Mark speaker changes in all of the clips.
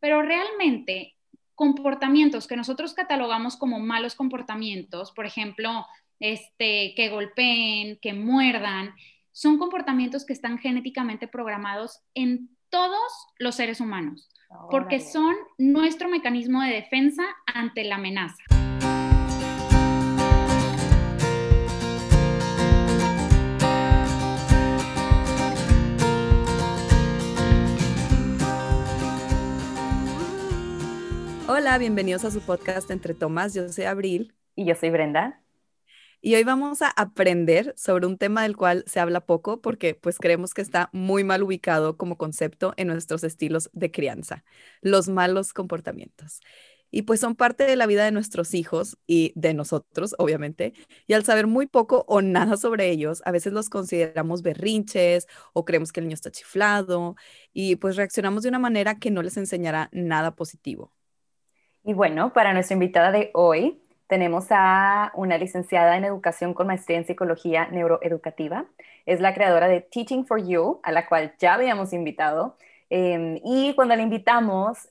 Speaker 1: pero realmente comportamientos que nosotros catalogamos como malos comportamientos, por ejemplo, este, que golpeen, que muerdan, son comportamientos que están genéticamente programados en todos los seres humanos, porque son nuestro mecanismo de defensa ante la amenaza.
Speaker 2: Hola, bienvenidos a su podcast Entre Tomás. Yo soy Abril.
Speaker 3: Y yo soy Brenda.
Speaker 2: Y hoy vamos a aprender sobre un tema del cual se habla poco porque pues creemos que está muy mal ubicado como concepto en nuestros estilos de crianza, los malos comportamientos. Y pues son parte de la vida de nuestros hijos y de nosotros, obviamente. Y al saber muy poco o nada sobre ellos, a veces los consideramos berrinches o creemos que el niño está chiflado y pues reaccionamos de una manera que no les enseñará nada positivo.
Speaker 3: Y bueno, para nuestra invitada de hoy tenemos a una licenciada en educación con maestría en psicología neuroeducativa. Es la creadora de Teaching for You, a la cual ya habíamos invitado. Em, y cuando la invitamos,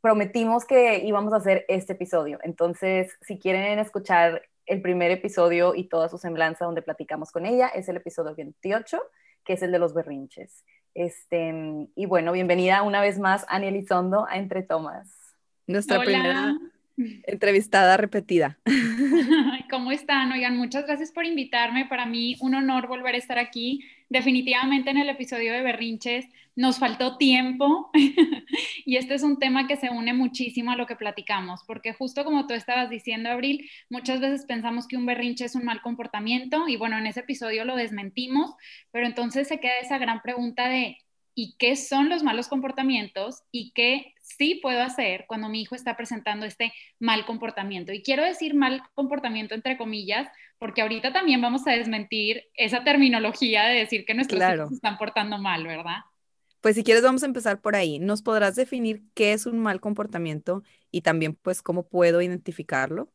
Speaker 3: prometimos que íbamos a hacer este episodio. Entonces, si quieren escuchar el primer episodio y toda su semblanza donde platicamos con ella, es el episodio 28, que es el de los berrinches. Este, y bueno, bienvenida una vez más, Ania Elizondo, a Entre Tomas.
Speaker 2: Nuestra primera entrevistada repetida.
Speaker 1: ¿Cómo están? Oigan, muchas gracias por invitarme. Para mí un honor volver a estar aquí. Definitivamente en el episodio de Berrinches nos faltó tiempo y este es un tema que se une muchísimo a lo que platicamos, porque justo como tú estabas diciendo, Abril, muchas veces pensamos que un berrinche es un mal comportamiento y bueno, en ese episodio lo desmentimos, pero entonces se queda esa gran pregunta de ¿y qué son los malos comportamientos y qué sí puedo hacer cuando mi hijo está presentando este mal comportamiento. Y quiero decir mal comportamiento entre comillas, porque ahorita también vamos a desmentir esa terminología de decir que nuestros hijos se están portando mal, ¿verdad?
Speaker 2: Pues si quieres vamos a empezar por ahí. ¿Nos podrás definir qué es un mal comportamiento y también pues cómo puedo identificarlo?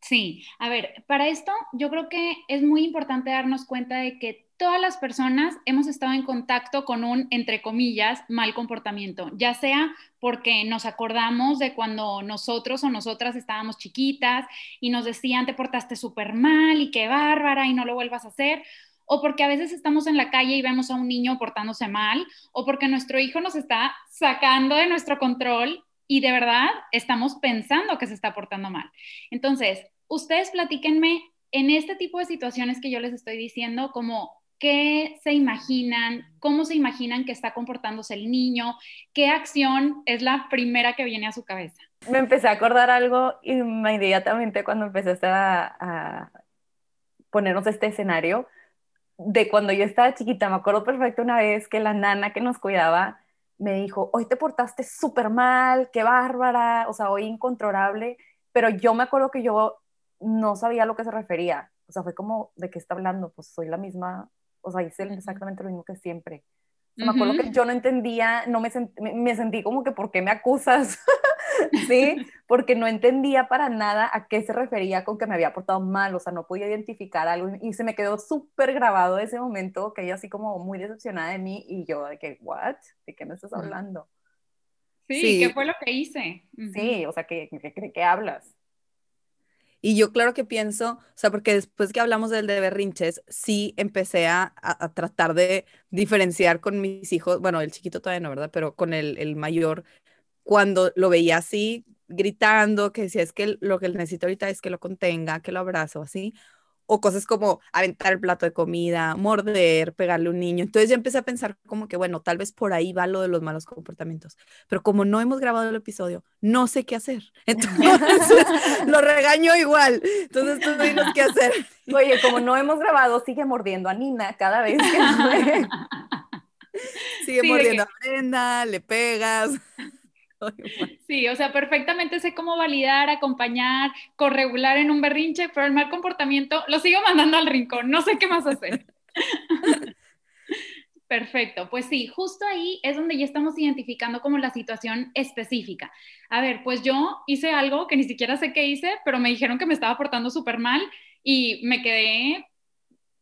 Speaker 1: Sí, a ver, para esto yo creo que es muy importante darnos cuenta de que todas las personas hemos estado en contacto con un, entre comillas, mal comportamiento, ya sea porque nos acordamos de cuando nosotros o nosotras estábamos chiquitas y nos decían te portaste súper mal y qué bárbara y no lo vuelvas a hacer, o porque a veces estamos en la calle y vemos a un niño portándose mal, o porque nuestro hijo nos está sacando de nuestro control y de verdad estamos pensando que se está portando mal. Entonces, ustedes platíquenme en este tipo de situaciones que yo les estoy diciendo, como qué se imaginan, cómo se imaginan que está comportándose el niño, qué acción es la primera que viene a su cabeza.
Speaker 3: Me empecé a acordar algo inmediatamente cuando a, a ponernos este escenario de cuando yo estaba chiquita. Me acuerdo perfecto una vez que la nana que nos cuidaba me dijo, hoy te portaste súper mal, qué bárbara, o sea, hoy incontrolable, pero yo me acuerdo que yo no sabía a lo que se refería. O sea, fue como, ¿de qué está hablando? Pues soy la misma o sea, hice exactamente lo mismo que siempre. Me acuerdo que yo no entendía, no me, me, sentí como que, ¿por qué me acusas? ¿Sí? Porque no entendía para nada a qué se refería con que me había portado mal, o sea, no podía identificar algo y se me quedó súper grabado ese momento, que ella así como muy decepcionada de mí y yo de que, ¿what? ¿De qué me estás hablando?
Speaker 1: Sí, ¿qué fue lo que hice?
Speaker 3: Sí, o sea, ¿qué, qué, qué hablas?
Speaker 2: Y yo claro que pienso, o sea, porque después que hablamos del de berrinches, sí empecé a, a, tratar de diferenciar con mis hijos, bueno, el chiquito todavía no, ¿verdad? Pero con el, el mayor, cuando lo veía así, gritando, que decía, es que lo que él necesita ahorita es que lo contenga, que lo abrazo, así, o cosas como aventar el plato de comida, morder, pegarle a un niño. Entonces yo empecé a pensar como que, bueno, tal vez por ahí va lo de los malos comportamientos, pero como no hemos grabado el episodio, no sé qué hacer. Entonces lo regaño igual. Entonces tú dinos qué hacer.
Speaker 3: Oye, como no hemos grabado, sigue mordiendo a Nina cada vez que
Speaker 2: Sigue mordiendo a Brenda, le pegas.
Speaker 1: Sí, o sea, perfectamente sé cómo validar, acompañar, corregular en un berrinche, pero el mal comportamiento lo sigo mandando al rincón, no sé qué más hacer. Perfecto, pues sí, justo ahí es donde ya estamos identificando como la situación específica. A ver, pues yo hice algo que ni siquiera sé qué hice, pero me dijeron que me estaba portando súper mal y me quedé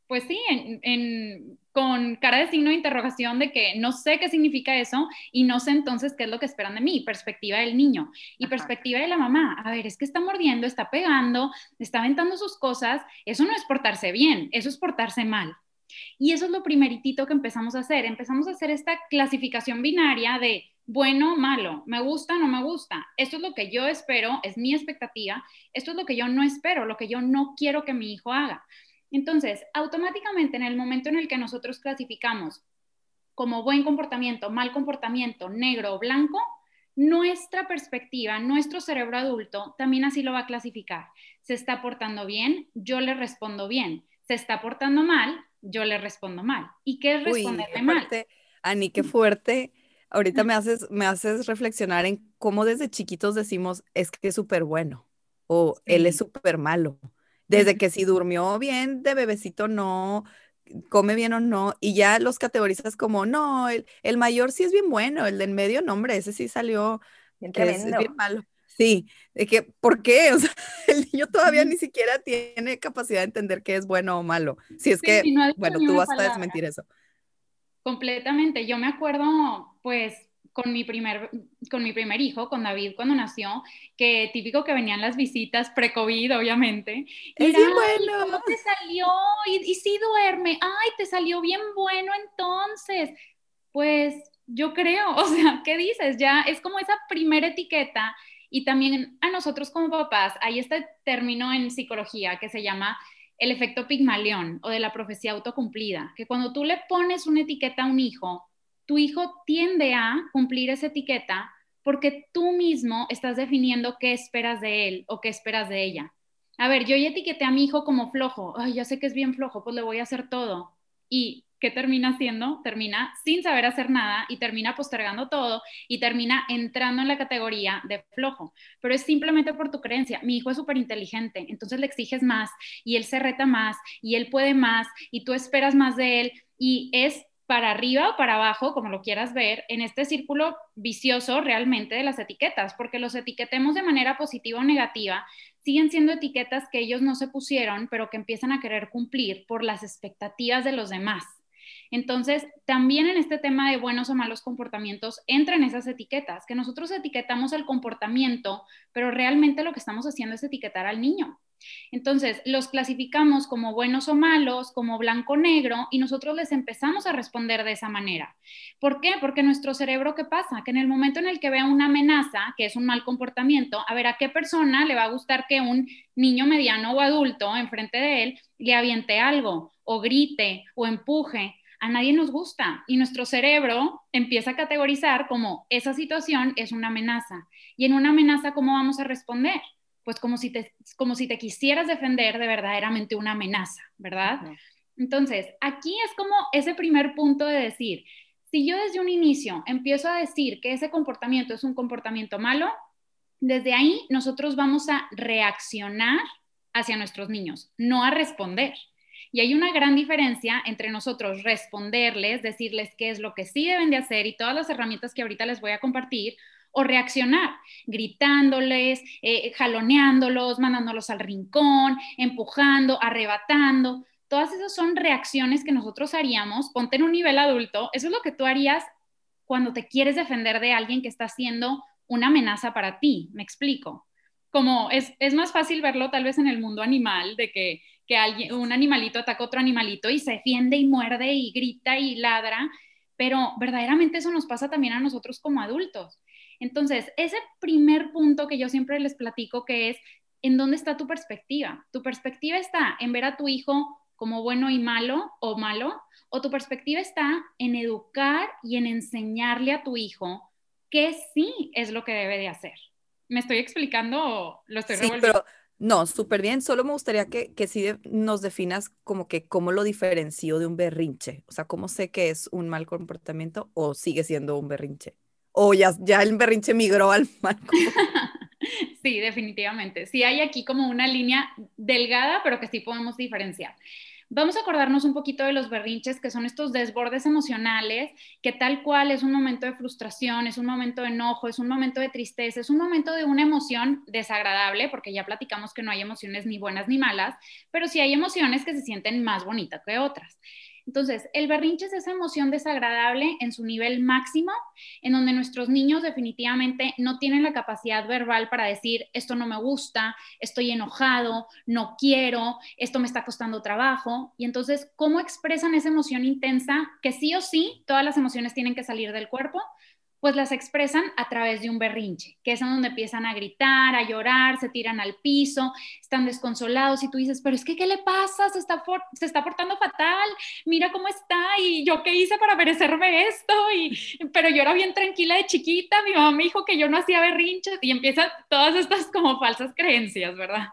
Speaker 1: pues sí, en, con cara de signo de interrogación de que no sé qué significa eso y no sé entonces qué es lo que esperan de mí, perspectiva del niño y perspectiva de la mamá. A ver, es que está mordiendo, está pegando, está aventando sus cosas, eso no es portarse bien, eso es portarse mal. Y eso es lo primeritito que empezamos a hacer. Empezamos a hacer esta clasificación binaria de bueno, malo, me gusta, no me gusta. Esto es lo que yo espero, es mi expectativa. Esto es lo que yo no espero, lo que yo no quiero que mi hijo haga. Entonces, automáticamente en el momento en el que nosotros clasificamos como buen comportamiento, mal comportamiento, negro o blanco, nuestra perspectiva, nuestro cerebro adulto también así lo va a clasificar. Se está portando bien, yo le respondo bien. Se está portando mal, yo le respondo mal. ¿Y qué es responderle mal?
Speaker 2: Ani, qué fuerte. Ahorita me haces, me haces reflexionar en cómo desde chiquitos decimos, es que es súper bueno o él es súper malo. Desde que si durmió bien de bebecito no, come bien o no, y ya los categorizas como, no, el, el mayor sí es bien bueno, el del medio, no, hombre, ese sí salió, que es, bien malo. Sí, de que, ¿por qué? O sea, el niño todavía ni siquiera tiene capacidad de entender qué es bueno o malo. Si es que, bueno, tú vas a desmentir eso.
Speaker 1: Completamente. Yo me acuerdo, pues, con mi primer, con mi primer hijo, con David, cuando nació, que típico que venían las visitas pre-COVID, obviamente.
Speaker 2: Es bien bueno.
Speaker 1: ¿Cómo te salió? Y, y sí duerme. Ay, te salió bien bueno entonces. Pues yo creo, o sea, ¿qué dices? Ya es como esa primera etiqueta y también a nosotros como papás, hay este término en psicología que se llama el efecto pigmalión o de la profecía autocumplida, que cuando tú le pones una etiqueta a un hijo, tu hijo tiende a cumplir esa etiqueta porque tú mismo estás definiendo qué esperas de él o qué esperas de ella. A ver, yo ya etiqueté a mi hijo como flojo, ay, ya sé que es bien flojo, pues le voy a hacer todo. ¿Y qué termina haciendo? Termina sin saber hacer nada y termina postergando todo y termina entrando en la categoría de flojo. Pero es simplemente por tu creencia. Mi hijo es súper inteligente, entonces le exiges más y él se reta más y él puede más y tú esperas más de él y es para arriba o para abajo, como lo quieras ver, en este círculo vicioso realmente de las etiquetas, porque los etiquetemos de manera positiva o negativa, siguen siendo etiquetas que ellos no se pusieron, pero que empiezan a querer cumplir por las expectativas de los demás. Entonces, también en este tema de buenos o malos comportamientos entran esas etiquetas, que nosotros etiquetamos el comportamiento, pero realmente lo que estamos haciendo es etiquetar al niño. Entonces, los clasificamos como buenos o malos, como blanco o negro, y nosotros les empezamos a responder de esa manera. ¿Por qué? Porque nuestro cerebro, ¿qué pasa? Que en el momento en el que vea una amenaza, que es un mal comportamiento, a ver, ¿a qué persona le va a gustar que un niño mediano o adulto enfrente de él le aviente algo, o grite, o empuje? A nadie nos gusta y nuestro cerebro empieza a categorizar como esa situación es una amenaza. Y en una amenaza, ¿cómo vamos a responder? Pues como si te, como si te quisieras defender de verdaderamente una amenaza, ¿verdad? Entonces, aquí es como ese primer punto de decir, si yo desde un inicio empiezo a decir que ese comportamiento es un comportamiento malo, desde ahí nosotros vamos a reaccionar hacia nuestros niños, no a responder. Y hay una gran diferencia entre nosotros responderles, decirles qué es lo que sí deben de hacer y todas las herramientas que ahorita les voy a compartir, o reaccionar, gritándoles, eh, jaloneándolos, mandándolos al rincón, empujando, arrebatando. Todas esas son reacciones que nosotros haríamos, ponte en un nivel adulto, eso es lo que tú harías cuando te quieres defender de alguien que está haciendo una amenaza para ti, me explico. Como es, es más fácil verlo tal vez en el mundo animal, de que, que alguien, un animalito ataca a otro animalito y se defiende y muerde y grita y ladra, pero verdaderamente eso nos pasa también a nosotros como adultos. Entonces, ese primer punto que yo siempre les platico que es, ¿en dónde está tu perspectiva? ¿Tu perspectiva está en ver a tu hijo como bueno y malo o malo? ¿O tu perspectiva está en educar y en enseñarle a tu hijo qué sí es lo que debe de hacer? ¿Me estoy explicando o lo estoy
Speaker 2: sí, Pero... No, súper bien. Solo me gustaría que, que sí nos definas como que cómo lo diferencio de un berrinche. O sea, cómo sé que es un mal comportamiento o sigue siendo un berrinche o ya, ya el berrinche migró al mal
Speaker 1: sí, definitivamente. Sí hay aquí como una línea delgada, pero que sí podemos diferenciar. Vamos a acordarnos un poquito de los berrinches, que son estos desbordes emocionales, que tal cual es un momento de frustración, es un momento de enojo, es un momento de tristeza, es un momento de una emoción desagradable, porque ya platicamos que no hay emociones ni buenas ni malas, pero sí hay emociones que se sienten más bonitas que otras. Entonces, el berrinche es esa emoción desagradable en su nivel máximo, en donde nuestros niños definitivamente no tienen la capacidad verbal para decir, esto no me gusta, estoy enojado, no quiero, esto me está costando trabajo. Y entonces, ¿cómo expresan esa emoción intensa que sí o sí todas las emociones tienen que salir del cuerpo? Pues las expresan a través de un berrinche, que es donde empiezan a gritar, a llorar, se tiran al piso, están desconsolados y tú dices, pero es que, ¿qué le pasa? Se está, se está portando fatal, mira cómo está y yo qué hice para merecerme esto, y, pero yo era bien tranquila de chiquita, mi mamá me dijo que yo no hacía berrinches y empiezan todas estas como falsas creencias, ¿verdad?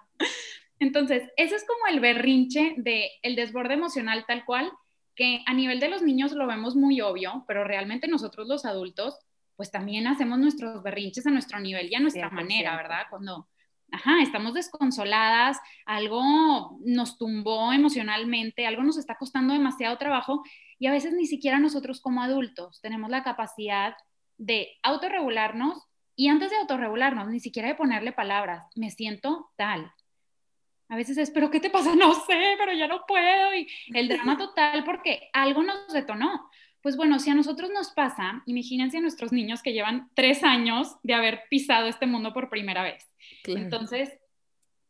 Speaker 1: Entonces, ese es como el berrinche de el desborde emocional tal cual, que a nivel de los niños lo vemos muy obvio, pero realmente nosotros los adultos pues también hacemos nuestros berrinches a nuestro nivel y a nuestra manera, ¿verdad? Cuando, ajá, estamos desconsoladas, algo nos tumbó emocionalmente, algo nos está costando demasiado trabajo y a veces ni siquiera nosotros como adultos tenemos la capacidad de autorregularnos y antes de autorregularnos, ni siquiera de ponerle palabras, me siento tal. A veces es, pero ¿qué te pasa? No sé, pero ya no puedo. Y el drama total porque algo nos detonó. Pues bueno, si a nosotros nos pasa, imagínense a nuestros niños que llevan tres años de haber pisado este mundo por primera vez. Entonces,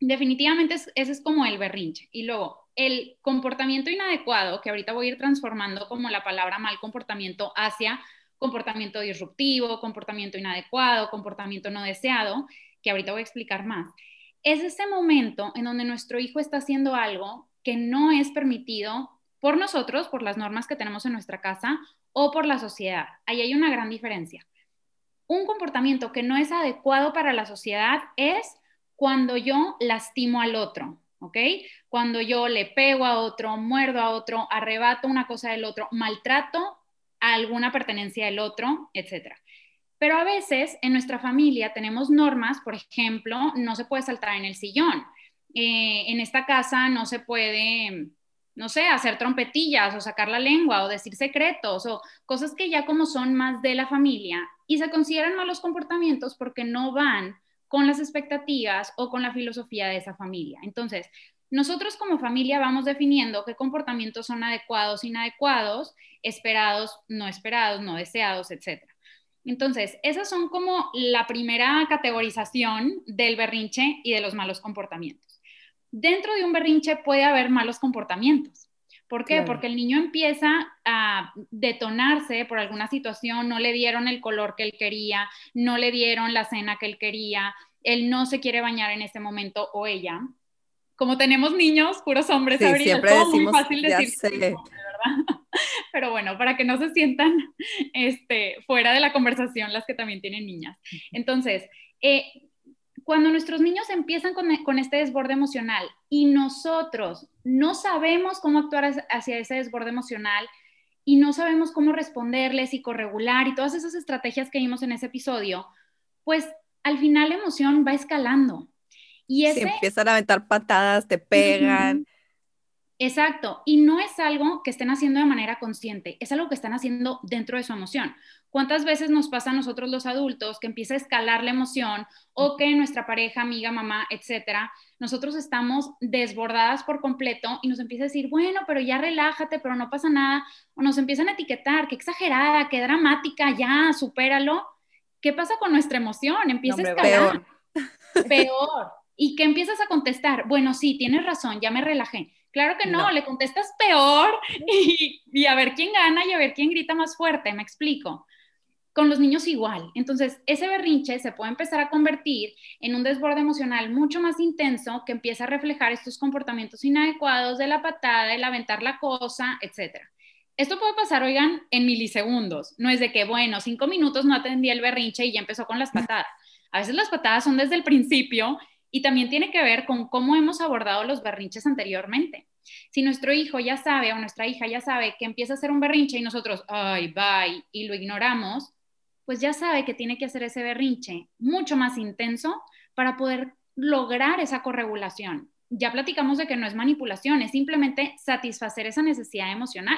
Speaker 1: definitivamente ese es como el berrinche. Y luego, el comportamiento inadecuado, que ahorita voy a ir transformando como la palabra mal comportamiento hacia comportamiento disruptivo, comportamiento inadecuado, comportamiento no deseado, que ahorita voy a explicar más. Es ese momento en donde nuestro hijo está haciendo algo que no es permitido por nosotros, por las normas que tenemos en nuestra casa o por la sociedad. Ahí hay una gran diferencia. Un comportamiento que no es adecuado para la sociedad es cuando yo lastimo al otro, ¿ok? Cuando yo le pego a otro, muerdo a otro, arrebato una cosa del otro, maltrato a alguna pertenencia del otro, etc. Pero a veces en nuestra familia tenemos normas, por ejemplo, no se puede saltar en el sillón. Eh, en esta casa no se puede no sé, hacer trompetillas o sacar la lengua o decir secretos o cosas que ya como son más de la familia y se consideran malos comportamientos porque no van con las expectativas o con la filosofía de esa familia. Entonces, nosotros como familia vamos definiendo qué comportamientos son adecuados, inadecuados, esperados, no esperados, no deseados, etc. Entonces, esas son como la primera categorización del berrinche y de los malos comportamientos dentro de un berrinche puede haber malos comportamientos. ¿Por qué? Porque el niño empieza a detonarse por alguna situación, no le dieron el color que él quería, no le dieron la cena que él quería, él no se quiere bañar en ese momento o ella. Como tenemos niños, puros hombres,
Speaker 2: sí, siempre
Speaker 1: es
Speaker 2: decimos,
Speaker 1: muy fácil decir ¿verdad? Pero bueno, para que no se sientan este, fuera de la conversación las que también tienen niñas. Entonces, eh, cuando nuestros niños empiezan con, este desborde emocional y nosotros no sabemos cómo actuar hacia ese desborde emocional y no sabemos cómo responderles y corregular y todas esas estrategias que vimos en ese episodio, pues al final la emoción va escalando. Y ese...
Speaker 2: empiezan a aventar patadas, te pegan.
Speaker 1: Exacto, y no es algo que estén haciendo de manera consciente, es algo que están haciendo dentro de su emoción. ¿Cuántas veces nos pasa a nosotros los adultos que empieza a escalar la emoción o que nuestra pareja, amiga, mamá, etcétera, nosotros estamos desbordadas por completo y nos empieza a decir, bueno, pero ya relájate, pero no pasa nada, o nos empiezan a etiquetar, qué exagerada, qué dramática, ya, supéralo. ¿Qué pasa con nuestra emoción? Empieza a escalar. Peor. peor. ¿Y qué empiezas a contestar? Bueno, sí, tienes razón, ya me relajé. Claro que no, le contestas peor y, y, a ver quién gana y a ver quién grita más fuerte, me explico con los niños igual. Entonces, ese berrinche se puede empezar a convertir en un desborde emocional mucho más intenso que empieza a reflejar estos comportamientos inadecuados de la patada, el aventar la cosa, etc. Esto puede pasar, oigan, en milisegundos. No es de que, bueno, cinco minutos no atendí el berrinche y ya empezó con las patadas. A veces las patadas son desde el principio y también tiene que ver con cómo hemos abordado los berrinches anteriormente. Si nuestro hijo ya sabe o nuestra hija ya sabe que empieza a hacer un berrinche y nosotros, ay, bye, y lo ignoramos, pues ya sabe que tiene que hacer ese berrinche mucho más intenso para poder lograr esa corregulación. ya platicamos de que no es manipulación, es simplemente satisfacer esa necesidad emocional.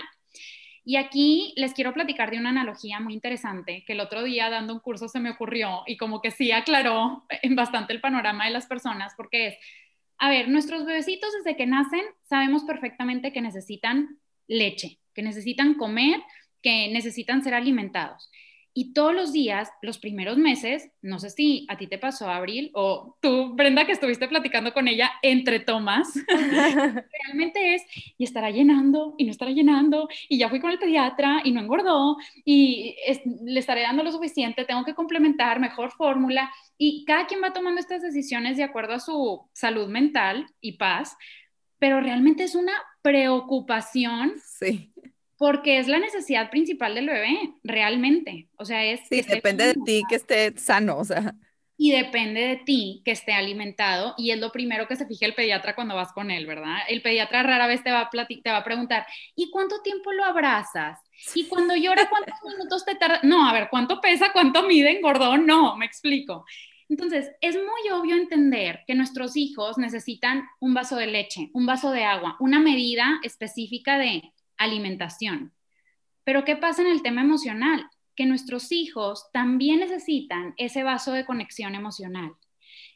Speaker 1: Y aquí les quiero platicar de una analogía muy interesante que el otro día dando un curso se me ocurrió y como que sí aclaró bastante el panorama de las personas, porque es, a ver, nuestros bebecitos desde que nacen sabemos perfectamente que necesitan leche, que necesitan comer, que necesitan ser alimentados. Y todos los días, los primeros meses, no sé si a ti te pasó, Abril, o tú, Brenda, que estuviste platicando con ella entre tomas, realmente es, y estará llenando, y no estará llenando, y ya fui con el pediatra, y no engordó, y le estaré dando lo suficiente, tengo que complementar, mejor fórmula, y cada quien va tomando estas decisiones de acuerdo a su salud mental y paz, pero realmente es una preocupación.
Speaker 2: Sí
Speaker 1: porque es la necesidad principal del bebé, realmente. O sea, es...
Speaker 2: Sí, depende de ti que esté sano, o sea.
Speaker 1: Y depende de ti que esté alimentado y es lo primero que se fija el pediatra cuando vas con él, ¿verdad? El pediatra rara vez te va a, te va a preguntar, ¿y cuánto tiempo lo abrazas? Y cuando llora, ¿cuántos minutos te tarda? No, a ver, ¿cuánto pesa? ¿Cuánto mide? ¿Engordó? No, me explico. Entonces, es muy obvio entender que nuestros hijos necesitan un vaso de leche, un vaso de agua, una medida específica de alimentación. Pero ¿qué pasa en el tema emocional? Que nuestros hijos también necesitan ese vaso de conexión emocional.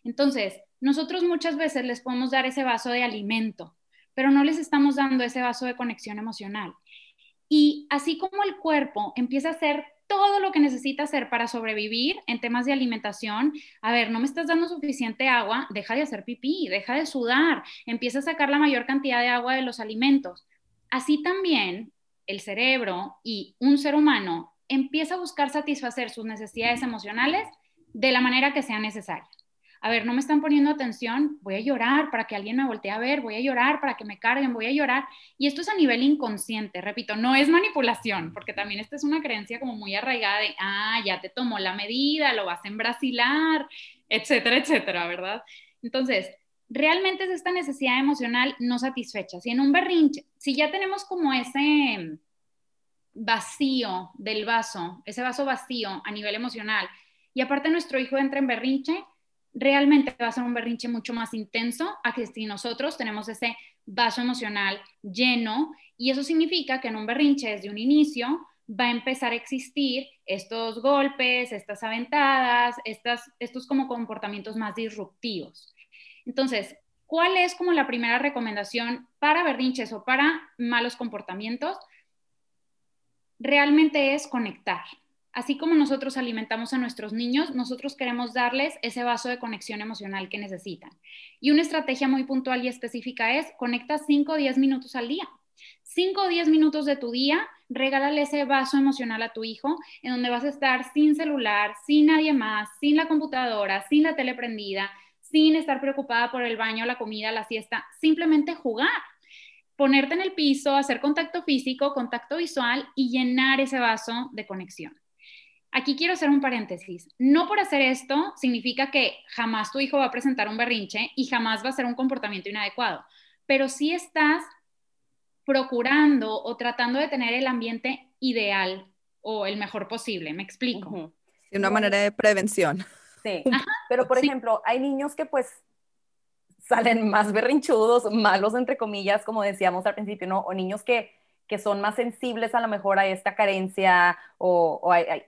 Speaker 1: Entonces, nosotros muchas veces les podemos dar ese vaso de alimento, pero no les estamos dando ese vaso de conexión emocional. Y así como el cuerpo empieza a hacer todo lo que necesita hacer para sobrevivir en temas de alimentación. A ver, no me estás dando suficiente agua, deja de hacer pipí, deja de sudar, empieza a sacar la mayor cantidad de agua de los alimentos. Así también el cerebro y un ser humano empieza a buscar satisfacer sus necesidades emocionales de la manera que sea necesaria. A ver, no me están poniendo atención, voy a llorar para que alguien me voltee a ver, voy a llorar para que me carguen, voy a llorar. Y esto es a nivel inconsciente, repito, no es manipulación, porque también esta es una creencia como muy arraigada de, ah, ya te tomó la medida, lo vas a embrasilar, etcétera, etcétera, ¿verdad? Entonces, realmente es esta necesidad emocional no satisfecha. Si en un berrinche, si ya tenemos como ese vacío del vaso, ese vaso vacío a nivel emocional, y aparte nuestro hijo entra en berrinche, realmente va a ser un berrinche mucho más intenso a que si nosotros tenemos ese vaso emocional lleno, y eso significa que en un berrinche desde un inicio va a empezar a existir estos golpes, estas aventadas, estas, estos como comportamientos más disruptivos. Entonces, ¿cuál es como la primera recomendación para berrinches o para malos comportamientos? Realmente es conectar. Así como nosotros alimentamos a nuestros niños, nosotros queremos darles ese vaso de conexión emocional que necesitan. Y una estrategia muy puntual y específica es conecta 5 o 10 minutos al día. 5 o 10 minutos de tu día, regálale ese vaso emocional a tu hijo, en donde vas a estar sin celular, sin nadie más, sin la computadora, sin la tele prendida, sin estar preocupada por el baño, la comida, la siesta, simplemente jugar, ponerte en el piso, hacer contacto físico, contacto visual y llenar ese vaso de conexión. Aquí quiero hacer un paréntesis. No por hacer esto significa que jamás tu hijo va a presentar un berrinche y jamás va a ser un comportamiento inadecuado, pero sí estás procurando o tratando de tener el ambiente ideal o el mejor posible. ¿Me explico?
Speaker 2: De una manera de prevención.
Speaker 3: Sí, pero por ejemplo, hay niños que pues salen más berrinchudos, malos entre comillas, como decíamos al principio, ¿no? O niños que, que son más sensibles a lo mejor a esta carencia o,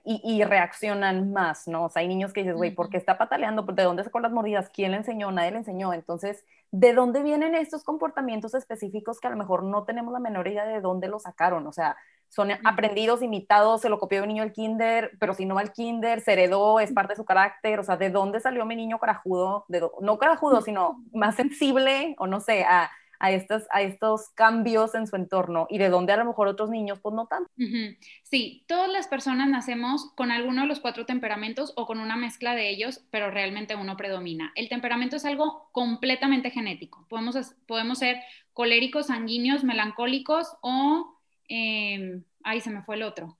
Speaker 3: y, reaccionan más, ¿no? O sea, hay niños que dices, güey, ¿por qué está pataleando? ¿De dónde sacó las mordidas? ¿Quién le enseñó? Nadie le enseñó. Entonces, ¿de dónde vienen estos comportamientos específicos que a lo mejor no tenemos la menor idea de dónde los sacaron? O sea, son aprendidos, imitados, se lo copió un niño del kinder, pero si no va al kinder, se heredó, es parte de su carácter, o sea, ¿de dónde salió mi niño carajudo? De, no carajudo, sino más sensible, o no sé, a, a, estos, a estos cambios en su entorno y de dónde a lo mejor otros niños, pues no tanto.
Speaker 1: Sí, todas las personas nacemos con alguno de los cuatro temperamentos o con una mezcla de ellos, pero realmente uno predomina. El temperamento es algo completamente genético. Podemos, podemos ser coléricos, sanguíneos, melancólicos o eh, ay, se me fue el otro.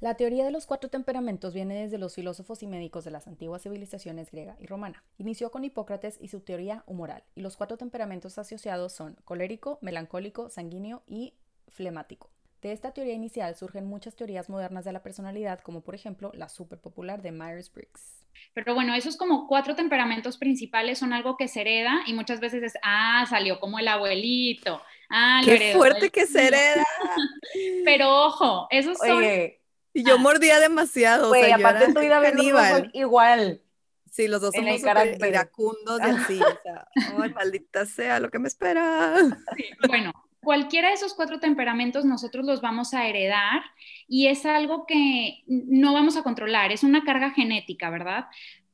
Speaker 4: La teoría de los cuatro temperamentos viene desde los filósofos y médicos de las antiguas civilizaciones griega y romana. Inició con Hipócrates y su teoría humoral, y los cuatro temperamentos asociados son colérico, melancólico, sanguíneo y flemático. De esta teoría inicial surgen muchas teorías modernas de la personalidad, como por ejemplo la superpopular de Myers-Briggs.
Speaker 1: Pero bueno, esos como cuatro temperamentos principales son algo que se hereda y muchas veces es, ah, salió como el abuelito. Ah,
Speaker 2: Qué fuerte que se hereda.
Speaker 1: Pero ojo, esos son...
Speaker 2: y yo ah. mordía demasiado.
Speaker 3: Oye, o sea, aparte tú y David igual.
Speaker 2: Sí, los dos somos iracundos y así, o sea, ay, maldita sea lo que me espera.
Speaker 1: Sí, bueno, cualquiera de esos cuatro temperamentos nosotros los vamos a heredar y es algo que no vamos a controlar, es una carga genética, ¿verdad?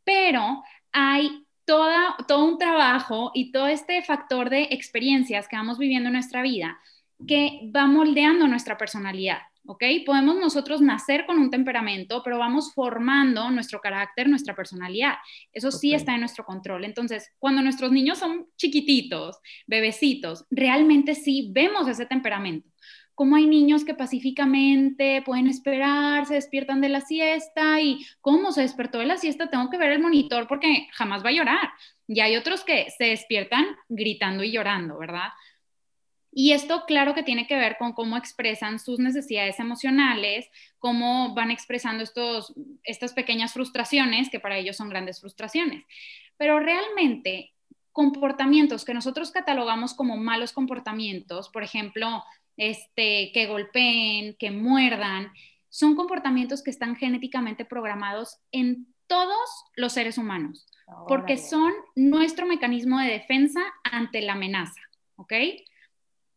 Speaker 1: Pero hay toda, todo un trabajo y todo este factor de experiencias que vamos viviendo en nuestra vida que va moldeando nuestra personalidad. ¿ok? Podemos nosotros nacer con un temperamento, pero vamos formando nuestro carácter, nuestra personalidad. Eso sí está en nuestro control. Entonces, cuando nuestros niños son chiquititos, bebecitos, realmente sí vemos ese temperamento. Como hay niños que pacíficamente pueden esperar, se despiertan de la siesta y cómo se despertó de la siesta, tengo que ver el monitor porque jamás va a llorar. Y hay otros que se despiertan gritando y llorando, ¿verdad? Y esto, claro que tiene que ver con cómo expresan sus necesidades emocionales, cómo van expresando estos, estas pequeñas frustraciones, que para ellos son grandes frustraciones. Pero realmente, comportamientos que nosotros catalogamos como malos comportamientos, por ejemplo, este, que golpeen, que muerdan, son comportamientos que están genéticamente programados en todos los seres humanos, porque son nuestro mecanismo de defensa ante la amenaza, ¿ok?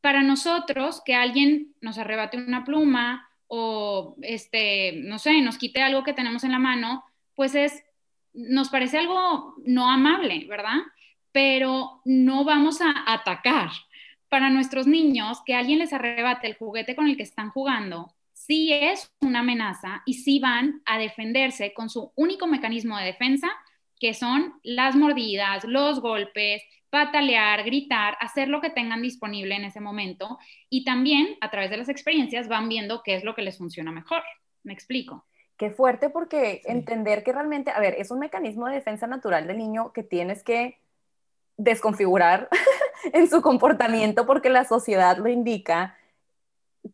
Speaker 1: para nosotros que alguien nos arrebate una pluma o, este, no sé, nos quite algo que tenemos en la mano, pues es, nos parece algo no amable, ¿verdad? Pero no vamos a atacar. Para nuestros niños, que alguien les arrebate el juguete con el que están jugando, sí es una amenaza y sí van a defenderse con su único mecanismo de defensa, que son las mordidas, los golpes, patalear, gritar, hacer lo que tengan disponible en ese momento y también a través de las experiencias van viendo qué es lo que les funciona mejor. ¿Me explico?
Speaker 3: Qué fuerte porque entender que realmente, a ver, es un mecanismo de defensa natural del niño que tienes que desconfigurar en su comportamiento porque la sociedad lo indica,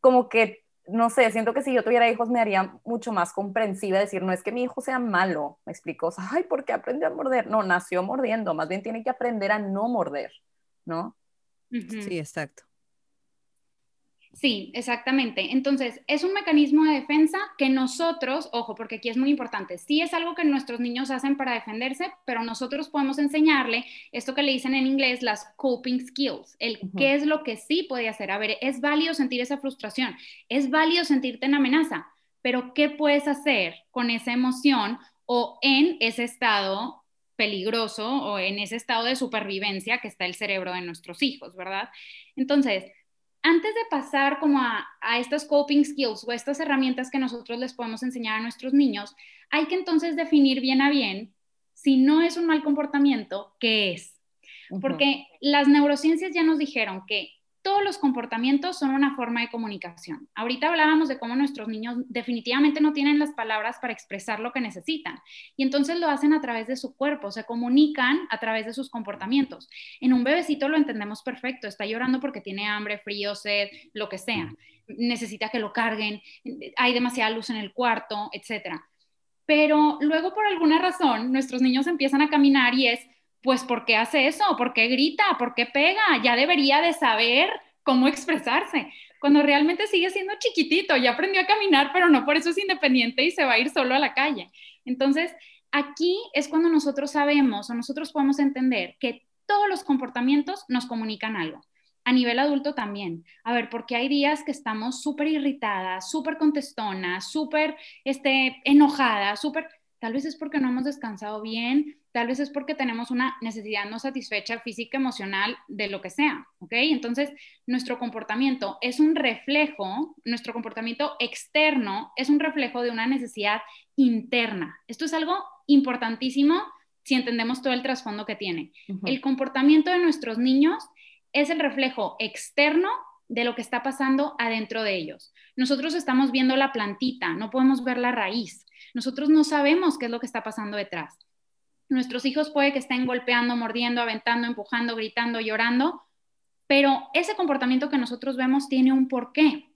Speaker 3: como que no sé, siento que si yo tuviera hijos me haría mucho más comprensiva decir, no es que mi hijo sea malo, me explico, ay, ¿por qué aprendió a morder? No, nació mordiendo, más bien tiene que aprender a no morder, ¿no?
Speaker 2: Sí, exacto.
Speaker 1: Sí, exactamente. Entonces, es un mecanismo de defensa que nosotros, ojo, porque aquí es muy importante, sí es algo que nuestros niños hacen para defenderse, pero nosotros podemos enseñarle esto que le dicen en inglés las coping skills, el qué es lo que sí puede hacer. A ver, es válido sentir esa frustración, es válido sentirte en amenaza, pero ¿qué puedes hacer con esa emoción o en ese estado peligroso o en ese estado de supervivencia que está el cerebro de nuestros hijos, ¿verdad? Entonces, antes de pasar como a, a estas coping skills o estas herramientas que nosotros les podemos enseñar a nuestros niños, hay que entonces definir bien a bien si no es un mal comportamiento, ¿qué es? Porque las neurociencias ya nos dijeron que todos los comportamientos son una forma de comunicación. Ahorita hablábamos de cómo nuestros niños definitivamente no tienen las palabras para expresar lo que necesitan y entonces lo hacen a través de su cuerpo, se comunican a través de sus comportamientos. En un bebecito lo entendemos perfecto, está llorando porque tiene hambre, frío, sed, lo que sea, necesita que lo carguen, hay demasiada luz en el cuarto, etc. Pero luego por alguna razón nuestros niños empiezan a caminar y es pues ¿por qué hace eso? ¿Por qué grita? ¿Por qué pega? Ya debería de saber cómo expresarse. Cuando realmente sigue siendo chiquitito, ya aprendió a caminar, pero no por eso es independiente y se va a ir solo a la calle. Entonces, aquí es cuando nosotros sabemos o nosotros podemos entender que todos los comportamientos nos comunican algo. A nivel adulto también. A ver, porque hay días que estamos súper irritadas, súper contestonas, súper este, enojadas, súper... Tal vez es porque no hemos descansado bien, tal vez es porque tenemos una necesidad no satisfecha física, emocional, de lo que sea, ¿ok? Entonces, nuestro comportamiento es un reflejo, nuestro comportamiento externo es un reflejo de una necesidad interna. Esto es algo importantísimo si entendemos todo el trasfondo que tiene. El comportamiento de nuestros niños es el reflejo externo de lo que está pasando adentro de ellos. Nosotros estamos viendo la plantita, no podemos ver la raíz. Nosotros no sabemos qué es lo que está pasando detrás. Nuestros hijos puede que estén golpeando, mordiendo, aventando, empujando, gritando, llorando, pero ese comportamiento que nosotros vemos tiene un porqué.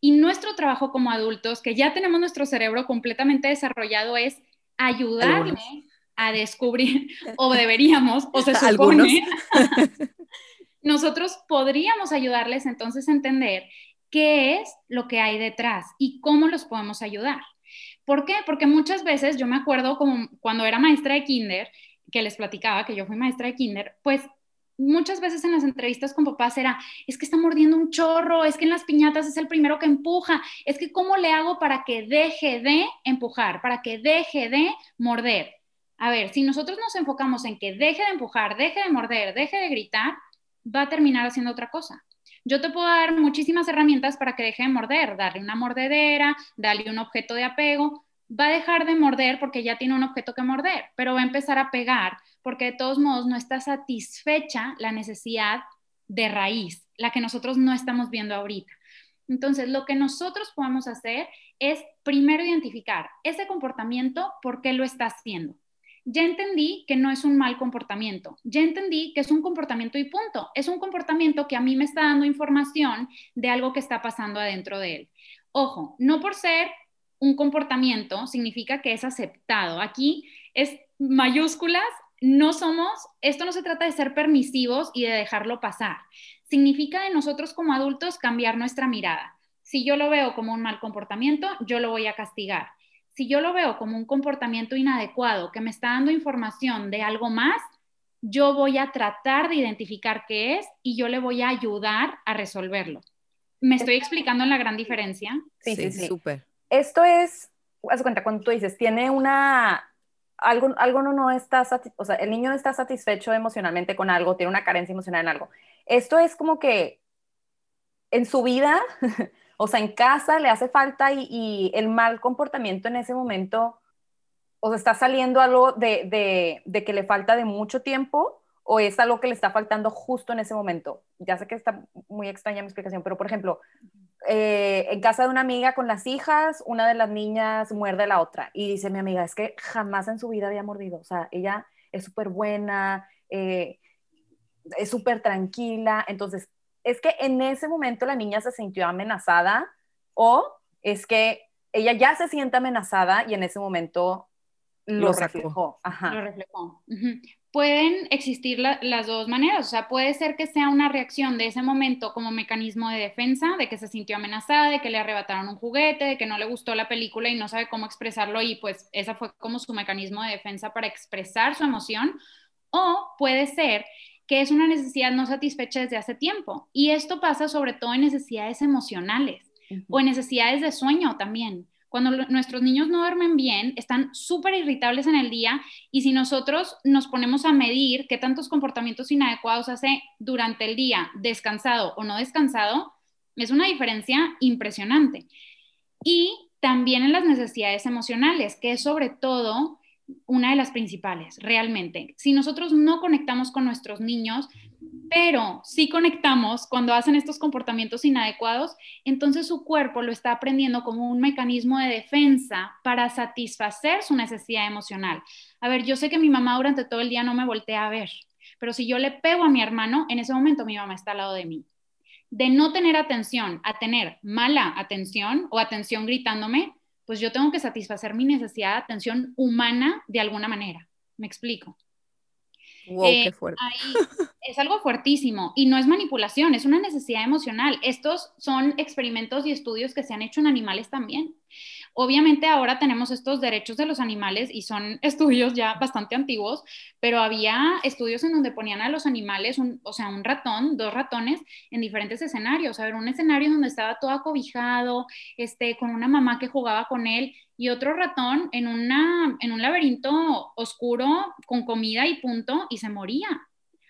Speaker 1: Y nuestro trabajo como adultos, que ya tenemos nuestro cerebro completamente desarrollado, es ayudarle a descubrir, o deberíamos, o se supone, nosotros podríamos ayudarles entonces a entender qué es lo que hay detrás y cómo los podemos ayudar. ¿Por qué? Porque muchas veces yo me acuerdo como cuando era maestra de kinder, que les platicaba que yo fui maestra de kinder, pues muchas veces en las entrevistas con papás era, es que está mordiendo un chorro, es que en las piñatas es el primero que empuja, es que cómo le hago para que deje de empujar, para que deje de morder. A ver, si nosotros nos enfocamos en que deje de empujar, deje de morder, deje de gritar, va a terminar haciendo otra cosa. Yo te puedo dar muchísimas herramientas para que deje de morder, darle una mordedera, darle un objeto de apego, va a dejar de morder porque ya tiene un objeto que morder, pero va a empezar a pegar porque de todos modos no está satisfecha la necesidad de raíz, la que nosotros no estamos viendo ahorita. Entonces, lo que nosotros podemos hacer es primero identificar ese comportamiento, por qué lo está haciendo. Ya entendí que no es un mal comportamiento, ya entendí que es un comportamiento y punto. Es un comportamiento que a mí me está dando información de algo que está pasando adentro de él. Ojo, no por ser un comportamiento significa que es aceptado. Aquí es mayúsculas, no somos, esto no se trata de ser permisivos y de dejarlo pasar. Significa de nosotros como adultos cambiar nuestra mirada. Si yo lo veo como un mal comportamiento, yo lo voy a castigar. Si yo lo veo como un comportamiento inadecuado que me está dando información de algo más, yo voy a tratar de identificar qué es y yo le voy a ayudar a resolverlo. ¿Me estoy explicando en la gran diferencia?
Speaker 2: Sí, sí, sí. Súper
Speaker 3: esto es, haz cuenta, cuando tú dices, tiene una, algo, algo no, no está, o sea, el niño no está satisfecho emocionalmente con algo, tiene una carencia emocional en algo. Esto es como que en su vida, o sea, en casa le hace falta y, el mal comportamiento en ese momento, o sea, está saliendo algo de, de, que le falta de mucho tiempo o es algo que le está faltando justo en ese momento. Ya sé que está muy extraña mi explicación, pero por ejemplo, eh, en casa de una amiga con las hijas, una de las niñas muerde a la otra y dice mi amiga, es que jamás en su vida había mordido, o sea, ella es súper buena, eh, es súper tranquila, entonces, es que en ese momento la niña se sintió amenazada o es que ella ya se siente amenazada y en ese momento lo, reflejó.
Speaker 1: Lo reflejó. Pueden existir las dos maneras, o sea, puede ser que sea una reacción de ese momento como mecanismo de defensa, de que se sintió amenazada, de que le arrebataron un juguete, de que no le gustó la película y no sabe cómo expresarlo y pues esa fue como su mecanismo de defensa para expresar su emoción, o puede ser que es una necesidad no satisfecha desde hace tiempo. Y esto pasa sobre todo en necesidades emocionales o en necesidades de sueño también. Cuando nuestros niños no duermen bien, están súper irritables en el día y si nosotros nos ponemos a medir qué tantos comportamientos inadecuados hace durante el día, descansado o no descansado, es una diferencia impresionante. Y también en las necesidades emocionales, que es sobre todo una de las principales, realmente. Si nosotros no conectamos con nuestros niños, pero si conectamos cuando hacen estos comportamientos inadecuados, entonces su cuerpo lo está aprendiendo como un mecanismo de defensa para satisfacer su necesidad emocional. A ver, yo sé que mi mamá durante todo el día no me voltea a ver, pero si yo le pego a mi hermano, en ese momento mi mamá está al lado de mí. De no tener atención a tener mala atención o atención gritándome, pues yo tengo que satisfacer mi necesidad de atención humana de alguna manera. ¿Me explico?
Speaker 2: Wow, qué eh, fuerte.
Speaker 1: es algo fuertísimo y no es manipulación, es una necesidad emocional. Estos son experimentos y estudios que se han hecho en animales también. Obviamente ahora tenemos estos derechos de los animales y son estudios ya bastante antiguos, pero había estudios en donde ponían a los animales, o sea, un ratón, dos ratones en diferentes escenarios. A ver, un escenario donde estaba todo acobijado, este, con una mamá que jugaba con él y otro ratón en, una, en un laberinto oscuro con comida y punto y se moría.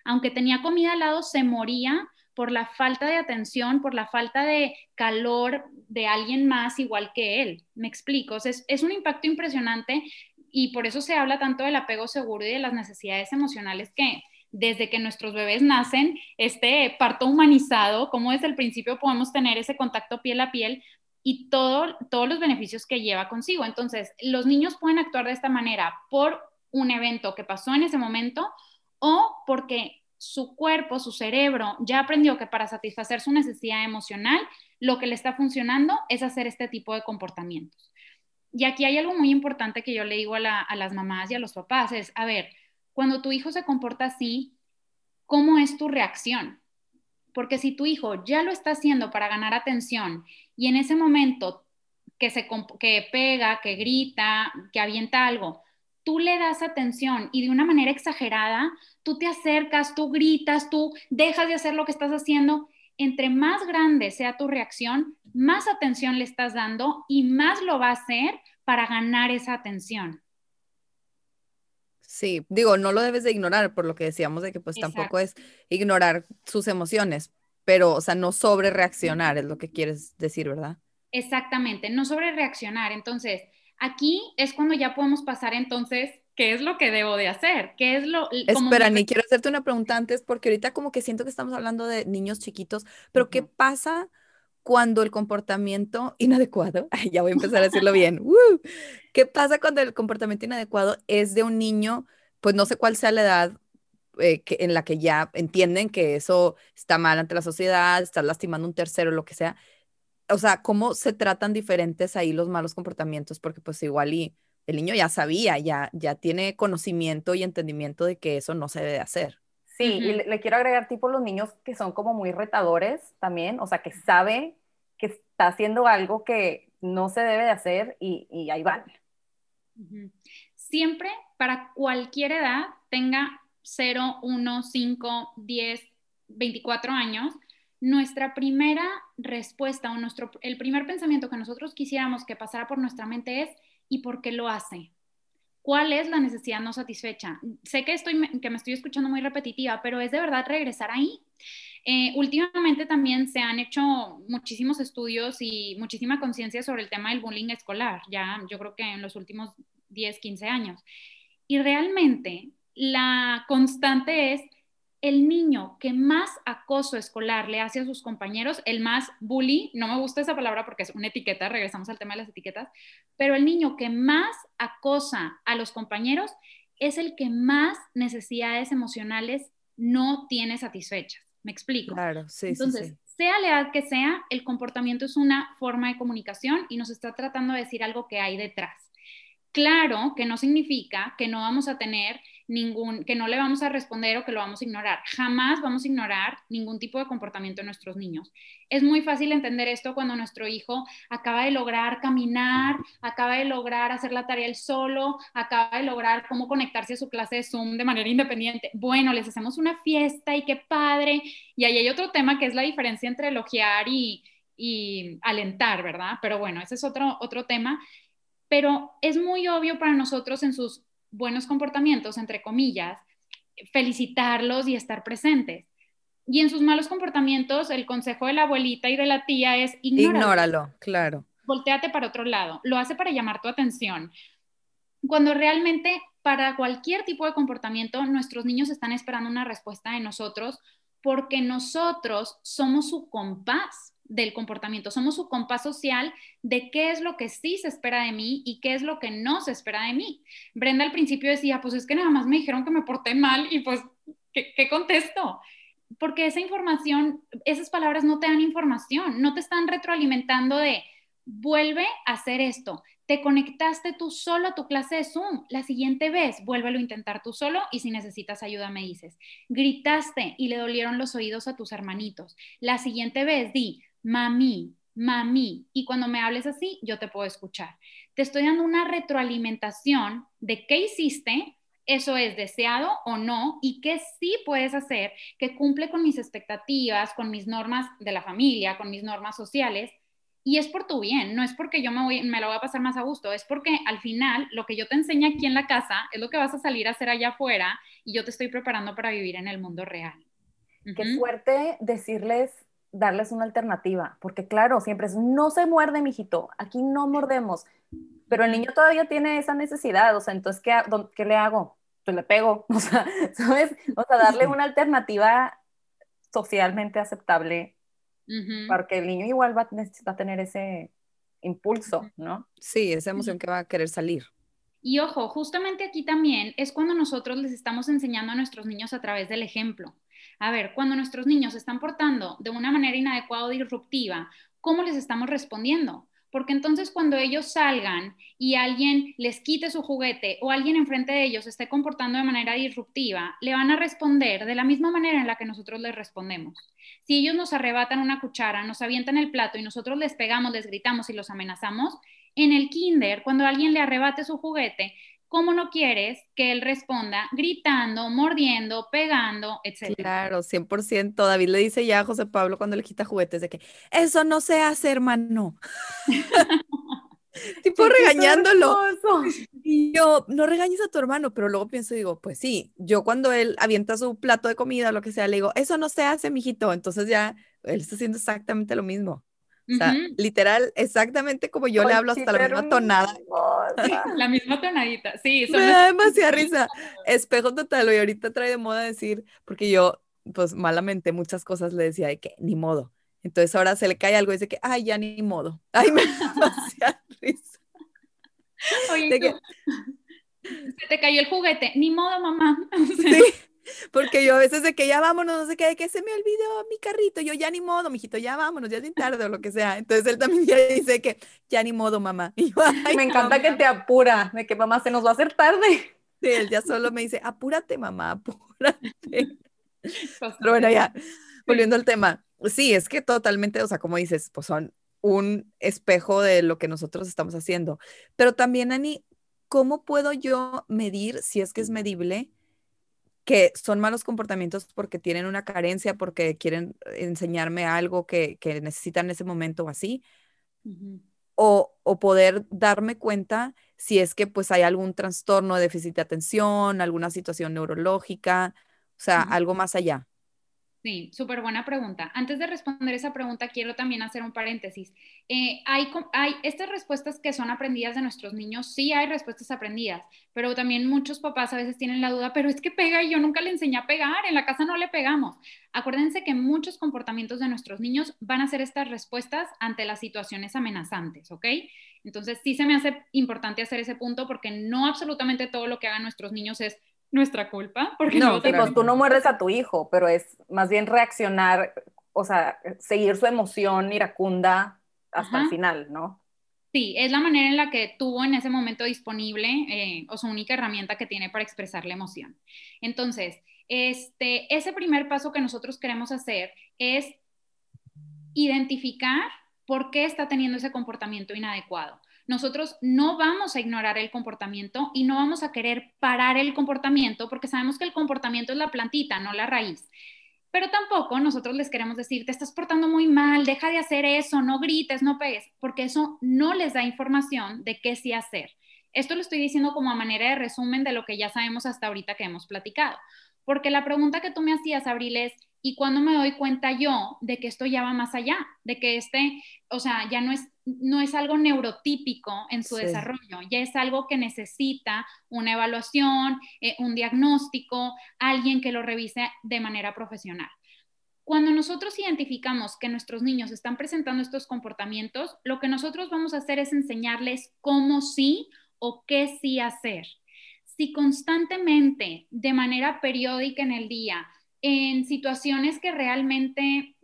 Speaker 1: Aunque tenía comida al lado, se moría por la falta de atención, por la falta de calor de alguien más igual que él. Me explico, es, es un impacto impresionante y por eso se habla tanto del apego seguro y de las necesidades emocionales que desde que nuestros bebés nacen, este parto humanizado, como desde el principio podemos tener ese contacto piel a piel y todo, todos los beneficios que lleva consigo. Entonces, los niños pueden actuar de esta manera por un evento que pasó en ese momento o porque su cuerpo, su cerebro, ya aprendió que para satisfacer su necesidad emocional, lo que le está funcionando es hacer este tipo de comportamientos. Y aquí hay algo muy importante que yo le digo a, las mamás y a los papás, es, a ver, cuando tu hijo se comporta así, ¿cómo es tu reacción? Porque si tu hijo ya lo está haciendo para ganar atención y en ese momento que, se, que pega, que grita, que avienta algo, tú le das atención y de una manera exagerada, tú te acercas, tú gritas, tú dejas de hacer lo que estás haciendo, entre más grande sea tu reacción, más atención le estás dando y más lo va a hacer para ganar esa atención.
Speaker 2: Sí, digo, no lo debes de ignorar, por lo que decíamos de que pues tampoco es ignorar sus emociones, pero, o sea, no sobre reaccionar, es lo que quieres decir, ¿verdad?
Speaker 1: Exactamente, no sobre reaccionar. Entonces, aquí es cuando ya podemos pasar entonces ¿qué es lo que debo de hacer? ¿Qué es lo...
Speaker 2: Espera, ni quiero hacerte una pregunta antes porque ahorita como que siento que estamos hablando de niños chiquitos, pero ¿qué pasa cuando el comportamiento inadecuado, ya voy a empezar a decirlo bien, ¿qué pasa cuando el comportamiento inadecuado es de un niño, pues no sé cuál sea la edad eh, que, en la que ya entienden que eso está mal ante la sociedad, está lastimando a un tercero, lo que sea? O sea, ¿cómo se tratan diferentes ahí los malos comportamientos? Porque pues igual y el niño ya sabía, ya, ya tiene conocimiento y entendimiento de que eso no se debe hacer.
Speaker 3: Sí, y le, quiero agregar tipo los niños que son como muy retadores también, o sea, que sabe que está haciendo algo que no se debe de hacer y, y ahí van.
Speaker 1: Siempre, para cualquier edad, tenga 0, 1, 5, 10, 24 años, nuestra primera respuesta o nuestro, el primer pensamiento que nosotros quisiéramos que pasara por nuestra mente es, y por qué lo hace. ¿Cuál es la necesidad no satisfecha? Sé que, estoy, que me estoy escuchando muy repetitiva, pero es de verdad regresar ahí. Eh, últimamente también se han hecho muchísimos estudios y muchísima conciencia sobre el tema del bullying escolar, ya yo creo que en los últimos 10, 15 años. Y realmente la constante es el niño que más acoso escolar le hace a sus compañeros, el más bully, no me gusta esa palabra porque es una etiqueta, regresamos al tema de las etiquetas, pero el niño que más acosa a los compañeros es el que más necesidades emocionales no tiene satisfechas. ¿Me explico?
Speaker 2: Claro, sí.
Speaker 1: Entonces,
Speaker 2: sí,
Speaker 1: sea la edad que sea, el comportamiento es una forma de comunicación y nos está tratando de decir algo que hay detrás. Claro que no significa que no vamos a tener ningún, que no le vamos a responder o que lo vamos a ignorar. Jamás vamos a ignorar ningún tipo de comportamiento de nuestros niños. Es muy fácil entender esto cuando nuestro hijo acaba de lograr caminar, acaba de lograr hacer la tarea él solo, acaba de lograr cómo conectarse a su clase de Zoom de manera independiente. Bueno, les hacemos una fiesta y qué padre. Y ahí hay otro tema que es la diferencia entre elogiar y, y alentar, ¿verdad? Pero bueno, ese es otro, otro tema. Pero es muy obvio para nosotros en sus buenos comportamientos, entre comillas, felicitarlos y estar presentes. Y en sus malos comportamientos, el consejo de la abuelita y de la tía es
Speaker 2: ignóralo. Ignóralo, claro.
Speaker 1: Volteate para otro lado. Lo hace para llamar tu atención. Cuando realmente para cualquier tipo de comportamiento, nuestros niños están esperando una respuesta de nosotros porque nosotros somos su compás del comportamiento, somos su compás social de qué es lo que sí se espera de mí y qué es lo que no se espera de mí. Brenda al principio decía, pues es que nada más me dijeron que me porté mal y pues, ¿qué, contesto? Porque esa información, esas palabras no te dan información, no te están retroalimentando de, vuelve a hacer esto. Te conectaste tú solo a tu clase de Zoom. La siguiente vez, vuélvelo a intentar tú solo y si necesitas ayuda me dices. Gritaste y le dolieron los oídos a tus hermanitos. La siguiente vez, di, mami, mami. Y cuando me hables así, yo te puedo escuchar. Te estoy dando una retroalimentación de qué hiciste, eso es deseado o no, y qué sí puedes hacer que cumple con mis expectativas, con mis normas de la familia, con mis normas sociales. Y es por tu bien, no es porque yo me, voy, me lo voy a pasar más a gusto, es porque al final lo que yo te enseño aquí en la casa es lo que vas a salir a hacer allá afuera y yo te estoy preparando para vivir en el mundo real.
Speaker 3: Qué fuerte decirles darles una alternativa, porque claro, siempre es, no se muerde, mijito, aquí no mordemos, pero el niño todavía tiene esa necesidad, o sea, entonces, ¿qué, qué le hago? Pues le pego, o sea, ¿sabes? O sea, darle una alternativa socialmente aceptable, porque el niño igual va, a tener ese impulso, ¿no?
Speaker 2: Sí, esa emoción que va a querer salir.
Speaker 1: Y ojo, justamente aquí también es cuando nosotros les estamos enseñando a nuestros niños a través del ejemplo. A ver, cuando nuestros niños se están portando de una manera inadecuada o disruptiva, ¿cómo les estamos respondiendo? porque entonces cuando ellos salgan y alguien les quite su juguete o alguien enfrente de ellos esté comportando de manera disruptiva, le van a responder de la misma manera en la que nosotros les respondemos. Si ellos nos arrebatan una cuchara, nos avientan el plato y nosotros les pegamos, les gritamos y los amenazamos, en el kinder, cuando alguien le arrebate su juguete, ¿cómo no quieres que él responda gritando, mordiendo, pegando, etcétera?
Speaker 2: Claro, 100%. David le dice ya a José Pablo cuando le quita juguetes de que eso no se hace, hermano. tipo regañándolo. Y yo, no regañes a tu hermano, pero luego pienso y digo, pues sí, yo cuando él avienta su plato de comida o lo que sea, le digo, eso no se hace, mijito. Entonces ya él está haciendo exactamente lo mismo. O sea, literal, exactamente como yo le hablo hasta la misma tonada.
Speaker 1: La misma tonadita, sí.
Speaker 2: Me da demasiada risa. Espejo total, y ahorita trae de moda decir, porque yo, pues malamente muchas cosas le decía de que ni modo. Entonces ahora se le cae algo y dice que, ay, ya ni modo. Ay, me da demasiada risa.
Speaker 1: Oye, se te cayó el juguete, ni modo, mamá.
Speaker 2: Sí. Porque yo a veces de que ya vámonos, no sé qué, de que se me olvidó mi carrito, yo ya ni modo, mijito, ya vámonos, ya es bien tarde o lo que sea. Entonces él también ya dice que ya ni modo, mamá.
Speaker 3: me encanta que te apura, de que mamá se nos va a hacer tarde.
Speaker 2: Sí, él ya solo me dice, apúrate, mamá, apúrate. Pero bueno, ya, volviendo al tema. Sí, es que totalmente, o sea, como dices, pues son un espejo de lo que nosotros estamos haciendo. Pero también, Ani, ¿cómo puedo yo medir, si es que es medible, que son malos comportamientos porque tienen una carencia, porque quieren enseñarme algo que, que necesitan en ese momento o así. o, o, poder darme cuenta si es que pues hay algún trastorno de déficit de atención, alguna situación neurológica, o sea, algo más allá.
Speaker 1: Sí, súper buena pregunta. Antes de responder esa pregunta, quiero también hacer un paréntesis. Eh, hay, hay estas respuestas que son aprendidas de nuestros niños, sí hay respuestas aprendidas, pero también muchos papás a veces tienen la duda, pero es que pega y yo nunca le enseñé a pegar, en la casa no le pegamos. Acuérdense que muchos comportamientos de nuestros niños van a ser estas respuestas ante las situaciones amenazantes, ¿ok? Entonces sí se me hace importante hacer ese punto porque no absolutamente todo lo que hagan nuestros niños es nuestra culpa. Porque
Speaker 3: no, pues tú no muerdes a tu hijo, pero es más bien reaccionar, o sea, seguir su emoción iracunda hasta el final, ¿no?
Speaker 1: Sí, es la manera en la que tuvo en ese momento disponible eh, o su única herramienta que tiene para expresar la emoción. Entonces, este, ese primer paso que nosotros queremos hacer es identificar por qué está teniendo ese comportamiento inadecuado nosotros no vamos a ignorar el comportamiento y no vamos a querer parar el comportamiento porque sabemos que el comportamiento es la plantita, no la raíz. Pero tampoco nosotros les queremos decir, te estás portando muy mal, deja de hacer eso, no grites, no pegues, porque eso no les da información de qué sí hacer. Esto lo estoy diciendo como a manera de resumen de lo que ya sabemos hasta ahorita que hemos platicado. Porque la pregunta que tú me hacías, Abril, es, ¿y cuándo me doy cuenta yo de que esto ya va más allá? De que este, o sea, ya no es no es algo neurotípico en su desarrollo, ya es algo que necesita una evaluación, eh, un diagnóstico, alguien que lo revise de manera profesional. Cuando nosotros identificamos que nuestros niños están presentando estos comportamientos, lo que nosotros vamos a hacer es enseñarles cómo sí o qué sí hacer. Si constantemente, de manera periódica en el día, en situaciones que realmente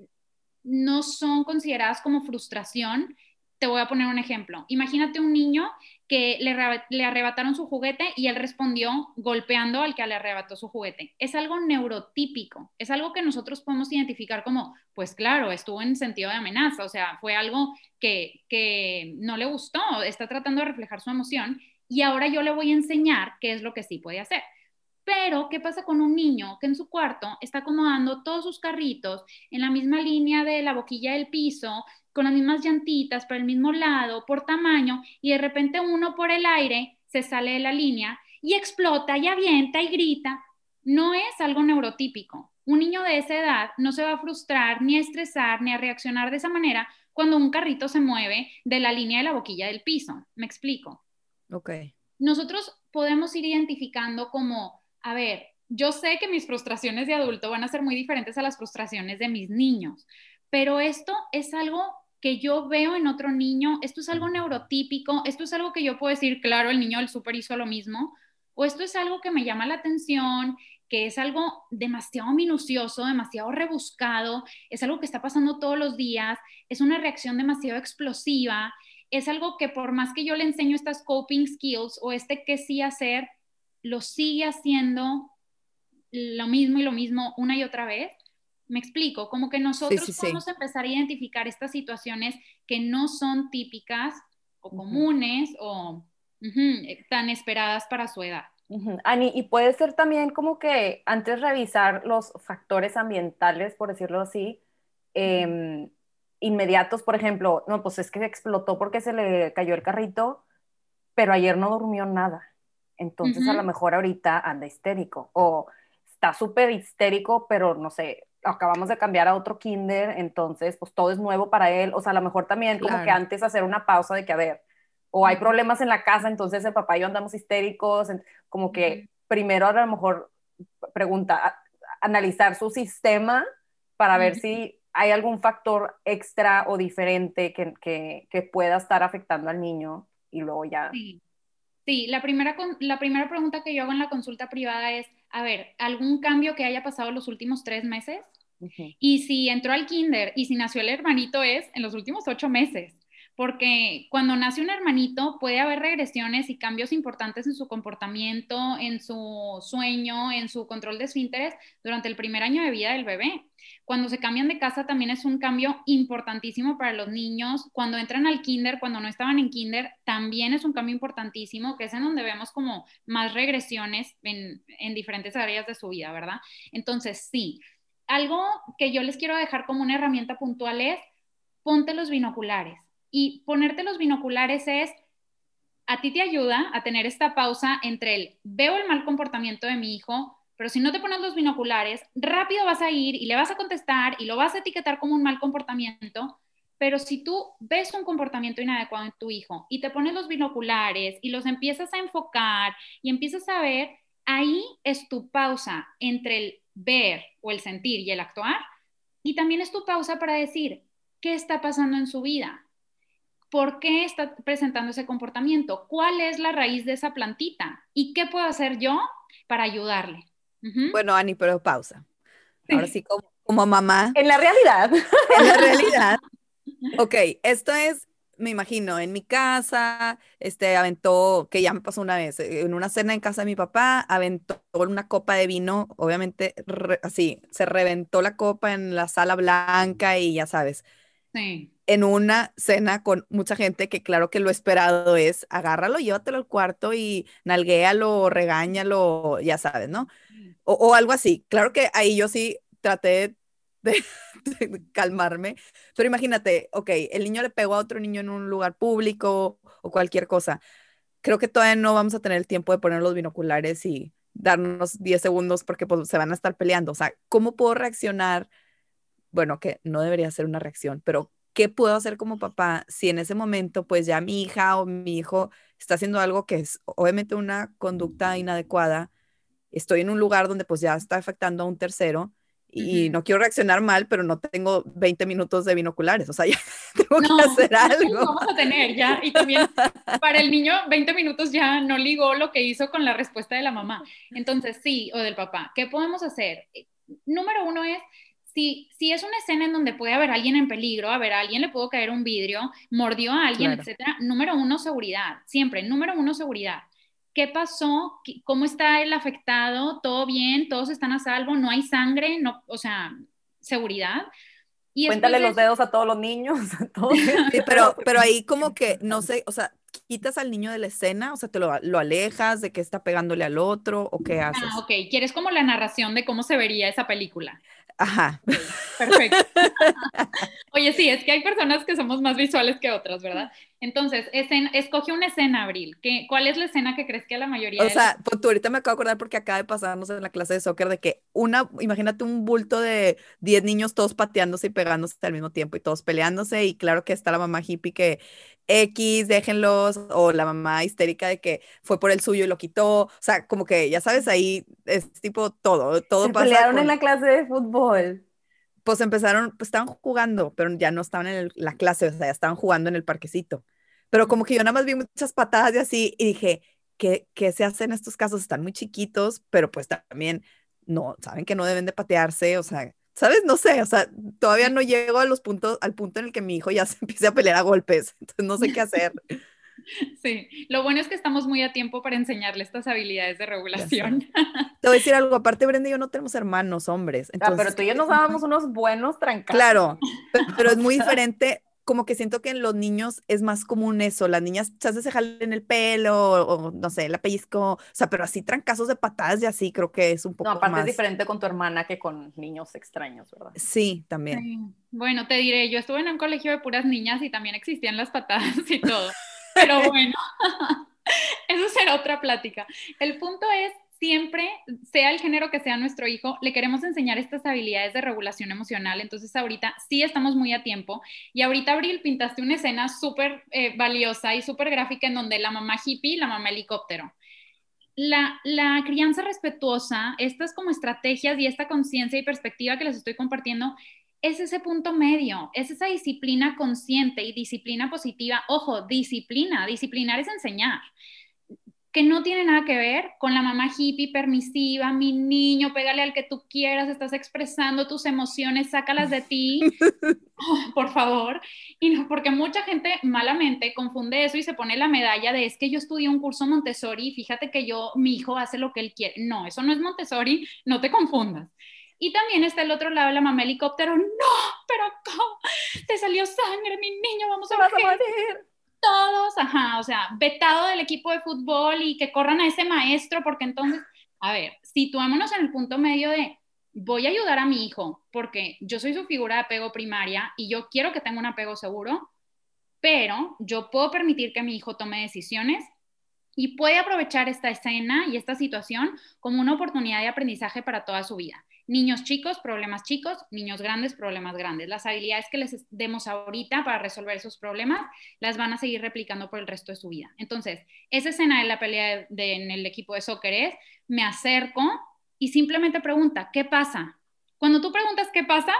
Speaker 1: no son consideradas como frustración, te voy a poner un ejemplo. Imagínate un niño que le, arrebataron su juguete y él respondió golpeando al que le arrebató su juguete. Es algo neurotípico, es algo que nosotros podemos identificar como, pues claro, estuvo en sentido de amenaza, o sea, fue algo que, que no le gustó, está tratando de reflejar su emoción y ahora yo le voy a enseñar qué es lo que sí puede hacer. Pero, ¿qué pasa con un niño que en su cuarto está acomodando todos sus carritos en la misma línea de la boquilla del piso, con las mismas llantitas, por el mismo lado, por tamaño, y de repente uno por el aire se sale de la línea y explota y avienta y grita, no es algo neurotípico. Un niño de esa edad no se va a frustrar, ni a estresar, ni a reaccionar de esa manera cuando un carrito se mueve de la línea de la boquilla del piso. ¿Me explico?
Speaker 2: Ok.
Speaker 1: Nosotros podemos ir identificando como, a ver, yo sé que mis frustraciones de adulto van a ser muy diferentes a las frustraciones de mis niños, pero esto es algo que yo veo en otro niño, esto es algo neurotípico, esto es algo que yo puedo decir, claro, el niño del súper hizo lo mismo, o esto es algo que me llama la atención, que es algo demasiado minucioso, demasiado rebuscado, es algo que está pasando todos los días, es una reacción demasiado explosiva, es algo que por más que yo le enseño estas coping skills o este qué sí hacer, lo sigue haciendo lo mismo y lo mismo una y otra vez. Me explico, como que nosotros podemos empezar a identificar estas situaciones que no son típicas o comunes o tan esperadas para su edad.
Speaker 3: Ani, y puede ser también como que antes revisar los factores ambientales, por decirlo así, em, inmediatos, por ejemplo, no, pues es que explotó porque se le cayó el carrito, pero ayer no durmió nada. Entonces a lo mejor ahorita anda histérico o está súper histérico, pero no sé, acabamos de cambiar a otro kinder, entonces pues todo es nuevo para él. O sea, a lo mejor también como que antes hacer una pausa de que, a ver, o hay problemas en la casa, entonces el papá y yo andamos histéricos, como que primero a lo mejor pregunta, analizar su sistema para ver si hay algún factor extra o diferente que, que, que, pueda estar afectando al niño y luego ya.
Speaker 1: Sí, sí la, primera, la primera pregunta que yo hago en la consulta privada es, a ver, ¿algún cambio que haya pasado los últimos tres meses? Y si entró al kinder y si nació el hermanito es en los últimos ocho meses porque cuando nace un hermanito puede haber regresiones y cambios importantes en su comportamiento, en su sueño, en su control de su interés durante el primer año de vida del bebé. Cuando se cambian de casa también es un cambio importantísimo para los niños. Cuando entran al kinder, cuando no estaban en kinder, también es un cambio importantísimo, que es en donde vemos como más regresiones en diferentes áreas de su vida, ¿verdad? Entonces, sí, algo que yo les quiero dejar como una herramienta puntual es, ponte los binoculares y ponerte los binoculares es, a ti te ayuda a tener esta pausa entre el veo el mal comportamiento de mi hijo, pero si no te pones los binoculares, rápido vas a ir y le vas a contestar y lo vas a etiquetar como un mal comportamiento. Pero si tú ves un comportamiento inadecuado en tu hijo y te pones los binoculares y los empiezas a enfocar y empiezas a ver, ahí es tu pausa entre el ver o el sentir y el actuar. Y también es tu pausa para decir, ¿qué está pasando en su vida? ¿Por qué está presentando ese comportamiento? ¿Cuál es la raíz de esa plantita? ¿Y qué puedo hacer yo para ayudarle?
Speaker 2: Bueno, Ani, pero pausa. Ahora sí, como, como mamá.
Speaker 3: En la realidad.
Speaker 2: En la realidad. Ok, esto es, me imagino, en mi casa, este, aventó, que ya me pasó una vez, en una cena en casa de mi papá, aventó una copa de vino, obviamente, así, se reventó la copa en la sala blanca y ya sabes.
Speaker 1: Sí
Speaker 2: en una cena con mucha gente que claro que lo esperado es agárralo, llévatelo al cuarto y nalguéalo, regáñalo, ya sabes, ¿no? O, algo así. Claro que ahí yo sí traté de, calmarme, pero imagínate, ok, el niño le pegó a otro niño en un lugar público o cualquier cosa. Creo que todavía no vamos a tener el tiempo de poner los binoculares y darnos 10 segundos porque pues, se van a estar peleando. O sea, ¿cómo puedo reaccionar? Bueno, que no debería ser una reacción, pero ¿qué puedo hacer como papá si en ese momento pues ya mi hija o mi hijo está haciendo algo que es obviamente una conducta inadecuada? Estoy en un lugar donde pues ya está afectando a un tercero y no quiero reaccionar mal, pero no tengo 20 minutos de binoculares, o sea, ya tengo que hacer algo.
Speaker 1: Vamos a tener ya, y también para el niño 20 minutos ya no ligó lo que hizo con la respuesta de la mamá. Entonces, sí, o del papá, ¿qué podemos hacer? Eh, número uno es si, es una escena en donde puede haber alguien en peligro, a ver, a alguien le pudo caer un vidrio, mordió a alguien, etcétera, número uno, seguridad, siempre, número uno, seguridad. ¿Qué pasó? ¿Cómo está el afectado? ¿Todo bien? ¿Todos están a salvo? ¿No hay sangre? No, o sea, seguridad.
Speaker 3: Y Cuéntale los dedos a todos los niños.
Speaker 2: Sí, pero, pero ahí como que, no sé, o sea, quitas al niño de la escena, o sea, te lo, lo, alejas de que está pegándole al otro o qué haces.
Speaker 1: Ah, ok, quieres como la narración de cómo se vería esa película.
Speaker 2: Ajá.
Speaker 1: perfecto. Oye, sí, es que hay personas que somos más visuales que otras, ¿verdad? Entonces, escoge una escena, Abril. ¿Qué, ¿Cuál es la escena que crees que a la mayoría...
Speaker 2: O sea, pues tú ahorita me acabo de acordar porque acaba de pasarnos en la clase de soccer de que una, imagínate un bulto de 10 niños todos pateándose y pegándose al mismo tiempo y todos peleándose y claro que está la mamá hippie que X, déjenlos, o la mamá histérica de que fue por el suyo y lo quitó, o sea, como que ya sabes, ahí es tipo todo, todo
Speaker 3: Se pelearon en la clase de fútbol.
Speaker 2: Pues empezaron, pues estaban jugando, pero ya no estaban en la clase, o sea, ya estaban jugando en el parquecito. Pero como que yo nada más vi muchas patadas y así, y dije, ¿qué, qué se hace en estos casos? Están muy chiquitos, pero pues también no, saben que no deben de patearse, o sea, ¿sabes? No sé, o sea, todavía no llego a los puntos, al punto en el que mi hijo ya se empiece a pelear a golpes, entonces no sé qué hacer.
Speaker 1: Sí, lo bueno es que estamos muy a tiempo para enseñarle estas habilidades de regulación.
Speaker 2: Te voy a decir algo, aparte Brenda y yo no tenemos hermanos hombres.
Speaker 3: ah, pero tú y yo nos dábamos unos buenos trancados.
Speaker 2: Claro, pero es muy diferente como que siento que en los niños es más común eso, las niñas se se jalen el pelo o, no sé, la pellizco, o sea, pero así trancazos de patadas y así creo que es un poco
Speaker 3: No, aparte
Speaker 2: más...
Speaker 3: es diferente con tu hermana que con niños extraños, ¿verdad?
Speaker 2: Sí, también.
Speaker 1: Sí. Bueno, te diré, yo estuve en un colegio de puras niñas y también existían las patadas y todo, pero bueno, eso será otra plática. El punto es siempre, sea el género que sea nuestro hijo, le queremos enseñar estas habilidades de regulación emocional. Entonces ahorita sí estamos muy a tiempo. Y ahorita, Abril, pintaste una escena súper eh, valiosa y súper gráfica en donde la mamá hippie y la mamá helicóptero. La, la crianza respetuosa, estas como estrategias y esta conciencia y perspectiva que les estoy compartiendo, es ese punto medio, es esa disciplina consciente y disciplina positiva. Ojo, disciplina, disciplinar es enseñar que no tiene nada que ver con la mamá hippie permisiva, mi niño, pégale al que tú quieras, estás expresando tus emociones, sácalas de ti, oh, por favor. Y no, porque mucha gente malamente confunde eso y se pone la medalla de es que yo estudié un curso Montessori y fíjate que yo, mi hijo hace lo que él quiere. No, eso no es Montessori, no te confundas. Y también está el otro lado, la mamá helicóptero, no, pero ¿cómo? Te salió sangre, mi niño, vamos a, morir todos, ajá, o sea, vetado del equipo de fútbol y que corran a ese maestro, porque entonces, a ver, situémonos en el punto medio de, voy a ayudar a mi hijo, porque yo soy su figura de apego primaria y yo quiero que tenga un apego seguro, pero yo puedo permitir que mi hijo tome decisiones y puede aprovechar esta escena y esta situación como una oportunidad de aprendizaje para toda su vida. Niños chicos, problemas chicos, niños grandes, problemas grandes. Las habilidades que les demos ahorita para resolver esos problemas las van a seguir replicando por el resto de su vida. Entonces, esa escena de la pelea en el equipo de soccer es, me acerco y simplemente pregunta, ¿qué pasa? Cuando tú preguntas qué pasa,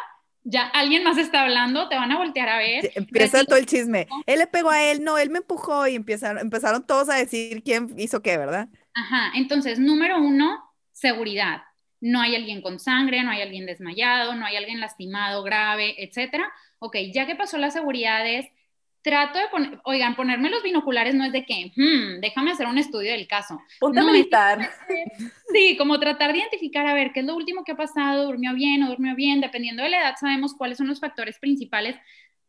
Speaker 1: ya alguien más está hablando, te van a voltear a ver.
Speaker 2: empieza todo el chisme. Él le pegó a él, no, él me empujó y empezaron, empezaron todos a decir quién hizo qué, ¿verdad?
Speaker 1: Ajá, entonces, número uno, seguridad no hay alguien con sangre, no hay alguien desmayado, no hay alguien lastimado, grave, etcétera. Ok, ya que pasó las seguridades, trato de poner, oigan, ponerme los binoculares no es de que, hmm, déjame hacer un estudio del caso.
Speaker 3: Ponte no, militar.
Speaker 1: sí, como tratar de identificar, a ver, qué es lo último que ha pasado, durmió bien o durmió bien, dependiendo de la edad sabemos cuáles son los factores principales.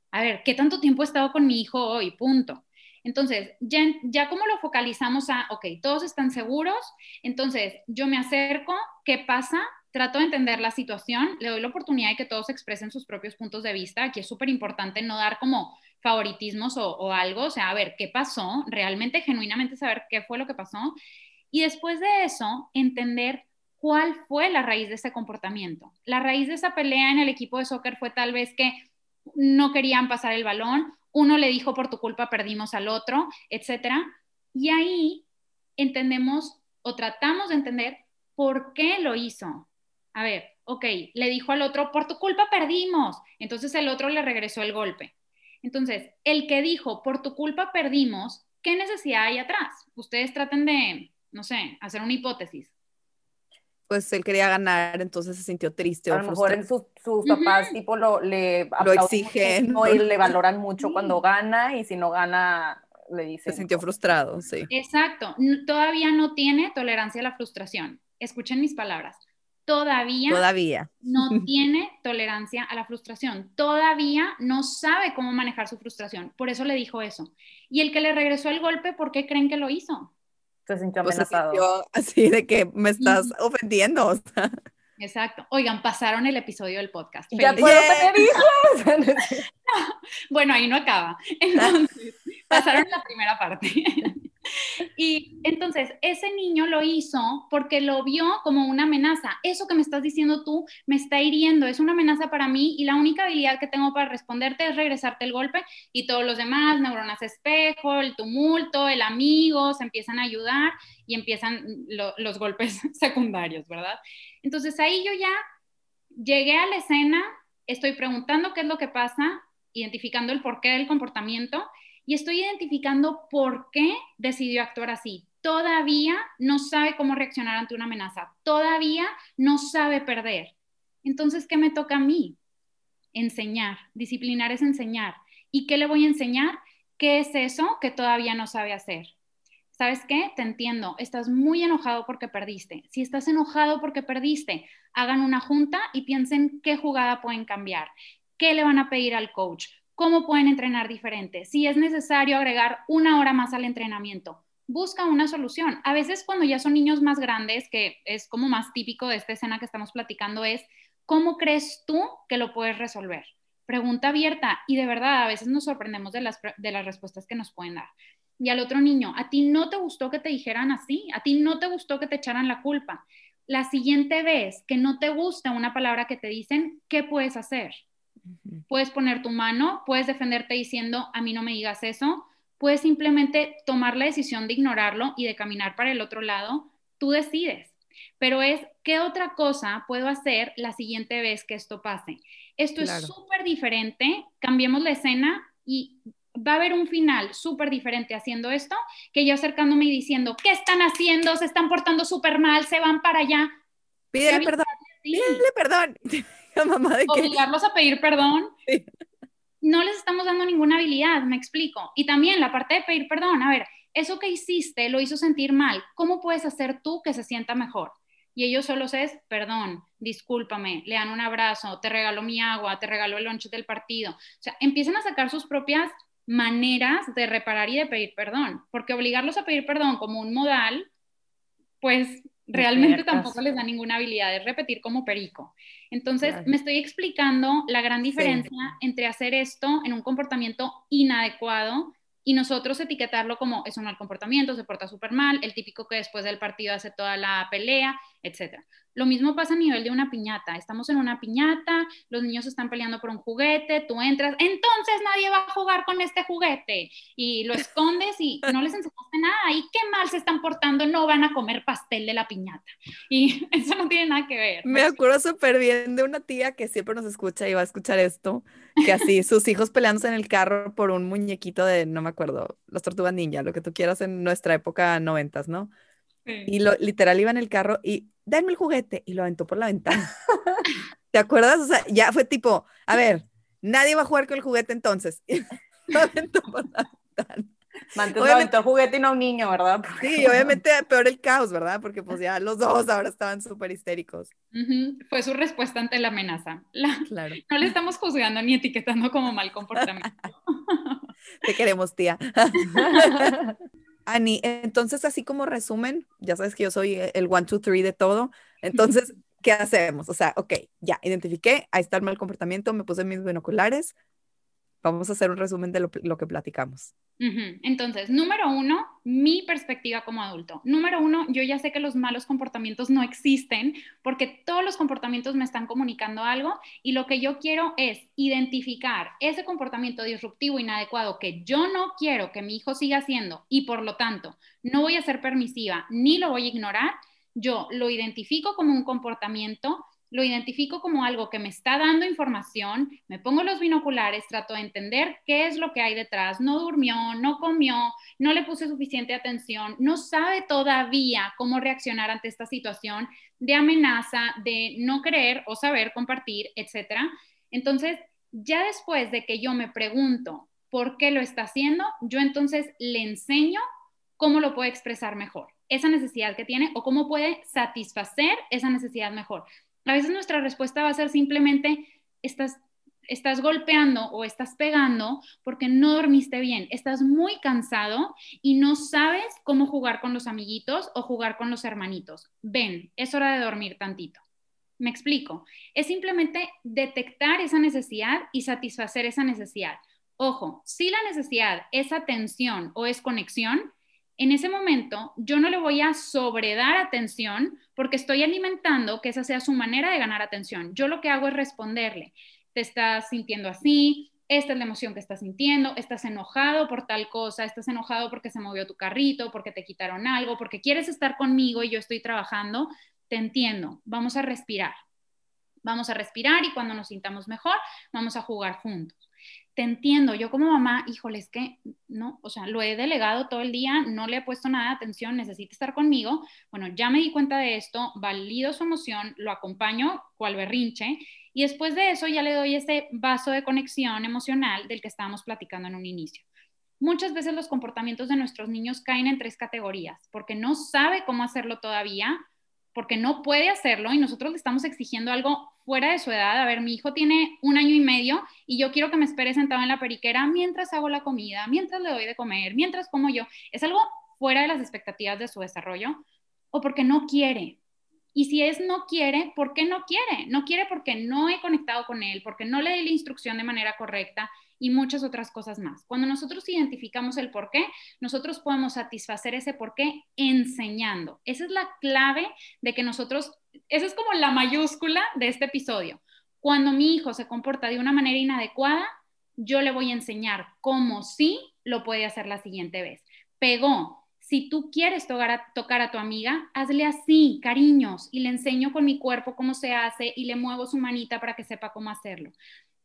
Speaker 1: A ver, ¿qué tanto tiempo he estado con mi hijo hoy? Punto. Entonces, ya, ya como lo focalizamos a, ok, todos están seguros, entonces yo me acerco, ¿qué pasa? Trato de entender la situación, le doy la oportunidad de que todos expresen sus propios puntos de vista. Aquí es súper importante no dar como favoritismos o, algo, o sea, a ver qué pasó, realmente, genuinamente saber qué fue lo que pasó. Y después de eso, entender cuál fue la raíz de ese comportamiento. La raíz de esa pelea en el equipo de soccer fue tal vez que no querían pasar el balón uno le dijo por tu culpa perdimos al otro, etcétera. Y ahí entendemos o tratamos de entender por qué lo hizo. A ver, ok, le dijo al otro, por tu culpa perdimos. Entonces el otro le regresó el golpe. Entonces, el que dijo, por tu culpa perdimos, ¿qué necesidad hay atrás? Ustedes traten de, no sé, hacer una hipótesis
Speaker 2: pues él quería ganar, entonces se sintió triste.
Speaker 3: A lo mejor en sus, sus papás tipo lo, le
Speaker 2: lo exigen
Speaker 3: y le valoran mucho cuando gana y si no gana le dicen.
Speaker 2: Se sintió frustrado, sí.
Speaker 1: Exacto, todavía no tiene tolerancia a la frustración. Escuchen mis palabras. Todavía,
Speaker 2: todavía
Speaker 1: no tiene tolerancia a la frustración. Todavía no sabe cómo manejar su frustración. Por eso le dijo eso. Y el que le regresó el golpe, ¿por qué creen que lo hizo?
Speaker 3: se sintió pues amenazado.
Speaker 2: así de que me estás ofendiendo.
Speaker 1: Exacto. Oigan, pasaron el episodio del podcast.
Speaker 3: Ya puedo tener hijos.
Speaker 1: bueno, ahí no acaba. Entonces, pasaron la primera parte. Y entonces ese niño lo hizo porque lo vio como una amenaza. Eso que me estás diciendo tú me está hiriendo, es una amenaza para mí y la única habilidad que tengo para responderte es regresarte el golpe y todos los demás, neuronas espejo, el tumulto, el amigo, se empiezan a ayudar y empiezan los golpes secundarios, ¿verdad? Entonces ahí yo ya llegué a la escena, estoy preguntando qué es lo que pasa, identificando el porqué del comportamiento y estoy identificando por qué decidió actuar así. Todavía no sabe cómo reaccionar ante una amenaza, todavía no sabe perder. Entonces, ¿qué me toca a mí? Enseñar. Disciplinar es enseñar. ¿Y qué le voy a enseñar? ¿Qué es eso que todavía no sabe hacer? ¿Sabes qué? Te entiendo. Estás muy enojado porque perdiste. Si estás enojado porque perdiste, hagan una junta y piensen qué jugada pueden cambiar, qué le van a pedir al coach, cómo pueden entrenar diferente, si es necesario agregar una hora más al entrenamiento. Busca una solución. A veces cuando ya son niños más grandes, que es como más típico de esta escena que estamos platicando, es ¿cómo crees tú que lo puedes resolver? Pregunta abierta y de verdad a veces nos sorprendemos de las, de las respuestas que nos pueden dar y al otro niño, a ti no te gustó que te dijeran así, a ti no te gustó que te echaran la culpa. La siguiente vez que no te gusta una palabra que te dicen, ¿qué puedes hacer? Puedes poner tu mano, puedes defenderte diciendo, a mí no me digas eso, puedes simplemente tomar la decisión de ignorarlo y de caminar para el otro lado, tú decides. Pero es, ¿qué otra cosa puedo hacer la siguiente vez que esto pase? Esto es súper diferente, cambiemos la escena y va a haber un final súper diferente haciendo esto que yo acercándome y diciendo, ¿qué están haciendo? Se están portando súper mal, se van para allá.
Speaker 2: Pídele perdón. Pídele perdón.
Speaker 1: Mamá, ¿de Obligarlos a pedir perdón. No les estamos dando ninguna habilidad, me explico. Y también la parte de pedir perdón, a ver, eso que hiciste lo hizo sentir mal. ¿Cómo puedes hacer tú que se sienta mejor? Y ellos solo es, perdón, discúlpame, le dan un abrazo, te regalo mi agua, te regalo el lunch del partido. O sea, empiezan a sacar sus propias maneras de reparar y de pedir perdón, porque obligarlos a pedir perdón como un modal, pues realmente tampoco les da ninguna habilidad, de repetir como perico. Entonces, me estoy explicando la gran diferencia entre hacer esto en un comportamiento inadecuado y nosotros etiquetarlo como es un mal comportamiento, se porta súper mal, el típico que después del partido hace toda la pelea, etc. Lo mismo pasa a nivel de una piñata. Estamos en una piñata, los niños están peleando por un juguete, tú entras, entonces nadie va a jugar con este juguete y lo escondes y no les enseñaste nada y qué mal se están portando, no van a comer pastel de la piñata. Y eso no tiene nada que ver.
Speaker 2: Me acuerdo súper bien de una tía que siempre nos escucha y va a escuchar esto, que así sus hijos peleándose en el carro por un muñequito de, no me acuerdo, las tortugas ninja, lo que tú quieras en nuestra época noventas, ¿no? Y lo, literal iba en el carro y denme el juguete y lo aventó por la ventana. ¿Te acuerdas? O sea, ya fue tipo, a ver, nadie va a jugar con el juguete entonces. lo aventó por la
Speaker 3: ventana. Mantuvo el juguete y no un niño, ¿verdad?
Speaker 2: Sí, obviamente peor el caos, ¿verdad? Porque pues ya los dos ahora estaban súper histéricos.
Speaker 1: Fue su respuesta ante la amenaza. claro. No le estamos juzgando ni etiquetando como mal comportamiento.
Speaker 2: Te queremos, tía. Ani, entonces así como resumen, ya sabes que yo soy el one, two, three de todo, entonces, ¿qué hacemos? O sea, ok, ya, identifiqué, ahí está el mal comportamiento, me puse mis binoculares, vamos a hacer un resumen de lo, que platicamos.
Speaker 1: Entonces, número uno, mi perspectiva como adulto. Número uno, yo ya sé que los malos comportamientos no existen porque todos los comportamientos me están comunicando algo y lo que yo quiero es identificar ese comportamiento disruptivo inadecuado que yo no quiero que mi hijo siga haciendo y por lo tanto no voy a ser permisiva ni lo voy a ignorar. Yo lo identifico como un comportamiento lo identifico como algo que me está dando información, me pongo los binoculares, trato de entender qué es lo que hay detrás, no durmió, no comió, no le puse suficiente atención, no sabe todavía cómo reaccionar ante esta situación de amenaza, de no querer o saber compartir, etc. Entonces, ya después de que yo me pregunto por qué lo está haciendo, yo entonces le enseño cómo lo puede expresar mejor, esa necesidad que tiene o cómo puede satisfacer esa necesidad mejor. A veces nuestra respuesta va a ser simplemente, estás, estás golpeando o estás pegando porque no dormiste bien, estás muy cansado y no sabes cómo jugar con los amiguitos o jugar con los hermanitos. Ven, es hora de dormir tantito. Me explico. Es simplemente detectar esa necesidad y satisfacer esa necesidad. Ojo, si la necesidad es atención o es conexión, en ese momento yo no le voy a sobredar atención porque estoy alimentando que esa sea su manera de ganar atención. Yo lo que hago es responderle, te estás sintiendo así, esta es la emoción que estás sintiendo, estás enojado por tal cosa, estás enojado porque se movió tu carrito, porque te quitaron algo, porque quieres estar conmigo y yo estoy trabajando, te entiendo, vamos a respirar. Vamos a respirar y cuando nos sintamos mejor, vamos a jugar juntos. Te entiendo, yo como mamá, híjole, es que no, o sea, lo he delegado todo el día, no le he puesto nada de atención, necesita estar conmigo. Bueno, ya me di cuenta de esto, valido su emoción, lo acompaño cual berrinche y después de eso ya le doy ese vaso de conexión emocional del que estábamos platicando en un inicio. Muchas veces los comportamientos de nuestros niños caen en tres categorías, porque no sabe cómo hacerlo todavía, porque no puede hacerlo y nosotros le estamos exigiendo algo fuera de su edad. A ver, mi hijo tiene un año y medio y yo quiero que me espere sentado en la periquera mientras hago la comida, mientras le doy de comer, mientras como yo. Es algo fuera de las expectativas de su desarrollo o porque no quiere. Y si es no quiere, ¿por qué no quiere? No quiere porque no he conectado con él, porque no le di la instrucción de manera correcta y muchas otras cosas más. Cuando nosotros identificamos el por qué, nosotros podemos satisfacer ese por qué enseñando. Esa es la clave de que nosotros, esa es como la mayúscula de este episodio. Cuando mi hijo se comporta de una manera inadecuada, yo le voy a enseñar cómo sí lo puede hacer la siguiente vez. Pegó. Si tú quieres tocar a, tocar a tu amiga, hazle así, cariños, y le enseño con mi cuerpo cómo se hace y le muevo su manita para que sepa cómo hacerlo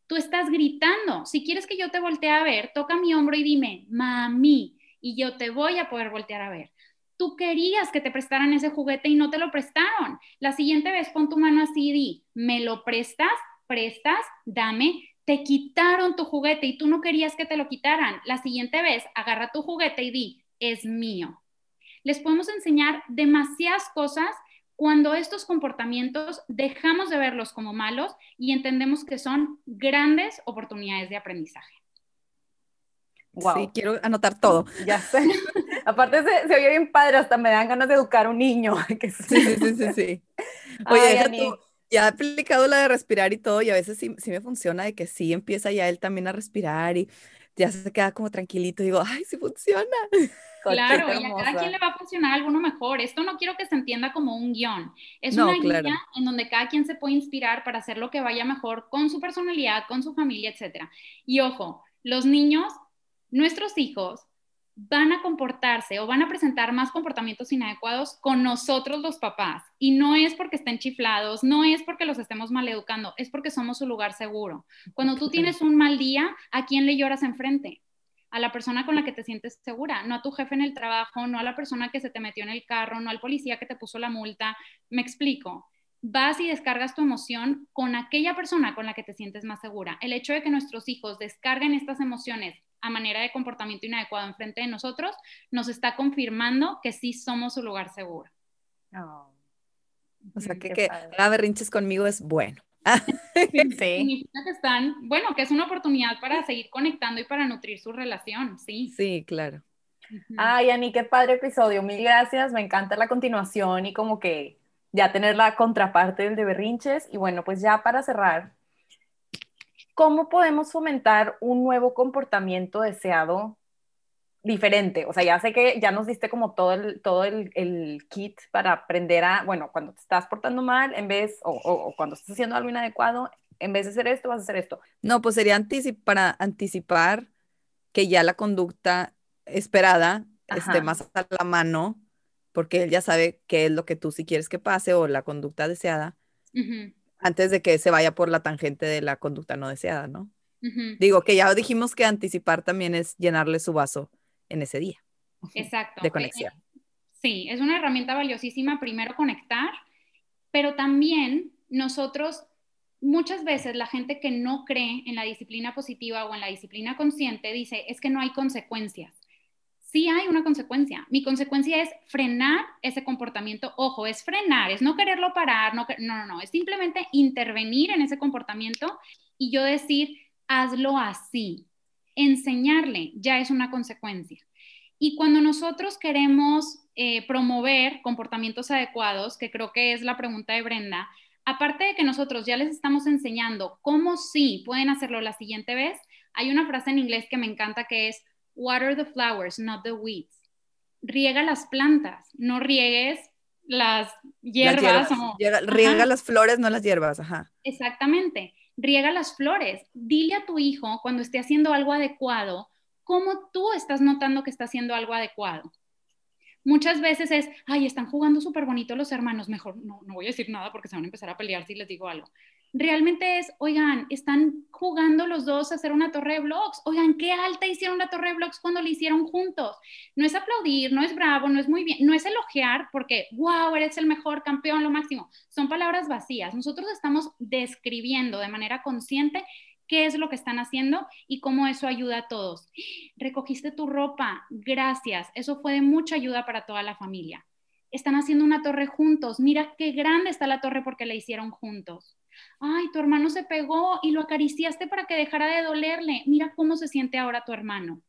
Speaker 1: tú estás gritando. Si quieres que yo te voltee a ver, toca mi hombro y dime, mami, y yo te voy a poder voltear a ver. Tú querías que te prestaran ese juguete y no te lo prestaron. La siguiente vez pon tu mano así y di, ¿me lo prestas? ¿Prestas? Dame. Te quitaron tu juguete y tú no querías que te lo quitaran. La siguiente vez agarra tu juguete y di, es mío. Les podemos enseñar demasiadas cosas cuando estos comportamientos dejamos de verlos como malos y entendemos que son grandes oportunidades de aprendizaje.
Speaker 2: Wow. Sí, quiero anotar todo.
Speaker 3: Ya sé. Aparte se, oye bien padre, hasta me dan ganas de educar a un niño.
Speaker 2: sí, sí, sí, sí. Oye, ya he aplicado la de respirar y todo, y a veces sí, sí me funciona de que sí empieza ya él también a respirar y ya se queda como tranquilito y digo, ay, sí funciona.
Speaker 1: Claro, y a cada quien le va a funcionar alguno mejor. Esto no quiero que se entienda como un guion. Es una guía en donde cada quien se puede inspirar para hacer lo que vaya mejor con su personalidad, con su familia, etc. Y ojo, los niños, nuestros hijos, van a comportarse o van a presentar más comportamientos inadecuados con nosotros los papás. Y no es porque estén chiflados, no es porque los estemos maleducando, es porque somos su lugar seguro. Cuando tú tienes un mal día, ¿a quién le lloras enfrente? a la persona con la que te sientes segura, no a tu jefe en el trabajo, no a la persona que se te metió en el carro, no al policía que te puso la multa. Me explico. Vas y descargas tu emoción con aquella persona con la que te sientes más segura. El hecho de que nuestros hijos descarguen estas emociones a manera de comportamiento inadecuado en frente de nosotros nos está confirmando que sí somos su lugar seguro.
Speaker 2: Oh. O sea, que, que berrinches conmigo es bueno.
Speaker 1: Significa que están, bueno, que es una oportunidad para seguir conectando y para nutrir su relación, sí.
Speaker 2: Sí, claro.
Speaker 3: Ay, Ani, qué padre episodio. Mil gracias. Me encanta la continuación y como que ya tener la contraparte del de berrinches. Y bueno, pues ya para cerrar, ¿cómo podemos fomentar un nuevo comportamiento deseado diferente. O sea, ya sé que ya nos diste como todo el, todo el, kit para aprender a, bueno, cuando te estás portando mal, en vez, o, cuando estás haciendo algo inadecuado, en vez de hacer esto, vas a hacer esto.
Speaker 2: No, pues sería para anticipar que ya la conducta esperada esté más a la mano, porque él ya sabe qué es lo que tú sí quieres que pase o la conducta deseada, antes de que se vaya por la tangente de la conducta no deseada, ¿no? Digo que ya dijimos que anticipar también es llenarle su vaso en ese día.
Speaker 1: Exacto.
Speaker 2: De conexión.
Speaker 1: Sí, es una herramienta valiosísima, primero conectar, pero también nosotros, muchas veces la gente que no cree en la disciplina positiva o en la disciplina consciente dice, es que no hay consecuencias. Sí hay una consecuencia. Mi consecuencia es frenar ese comportamiento. Ojo, es frenar, es no quererlo parar, no, no, no, es simplemente intervenir en ese comportamiento y yo decir, hazlo así, enseñarle ya es una consecuencia. Y cuando nosotros queremos eh, promover comportamientos adecuados, que creo que es la pregunta de Brenda, aparte de que nosotros ya les estamos enseñando cómo sí pueden hacerlo la siguiente vez, hay una frase en inglés que me encanta que es, water the flowers, not the weeds. Riega las plantas, no riegues las hierbas.
Speaker 2: riega las flores, no las hierbas, ajá.
Speaker 1: Exactamente riega las flores. Dile a tu hijo cuando esté haciendo algo adecuado, cómo tú estás notando que está haciendo algo adecuado. Muchas veces es, ay, están jugando súper bonito los hermanos, mejor no, no voy a decir nada porque se van a empezar a pelear si les digo algo. Realmente es, oigan, están jugando los dos a hacer una torre de blogs. Oigan, qué alta hicieron la torre de blogs cuando la hicieron juntos. No es aplaudir, no es bravo, no es muy bien, no es elogiar porque, wow, eres el mejor campeón, lo máximo. Son palabras vacías. Nosotros estamos describiendo de manera consciente qué es lo que están haciendo y cómo eso ayuda a todos. Recogiste tu ropa, gracias. Eso fue de mucha ayuda para toda la familia. Están haciendo una torre juntos. Mira qué grande está la torre porque la hicieron juntos ay, tu hermano se pegó y lo acariciaste para que dejara de dolerle. Mira cómo se siente ahora tu hermano.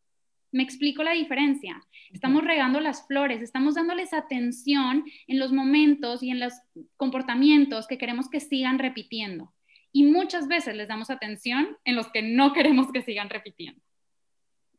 Speaker 1: Me explico la diferencia. Estamos regando las flores, estamos dándoles atención en los momentos y en los comportamientos que queremos que sigan repitiendo. Y muchas veces les damos atención en los que no queremos que sigan repitiendo.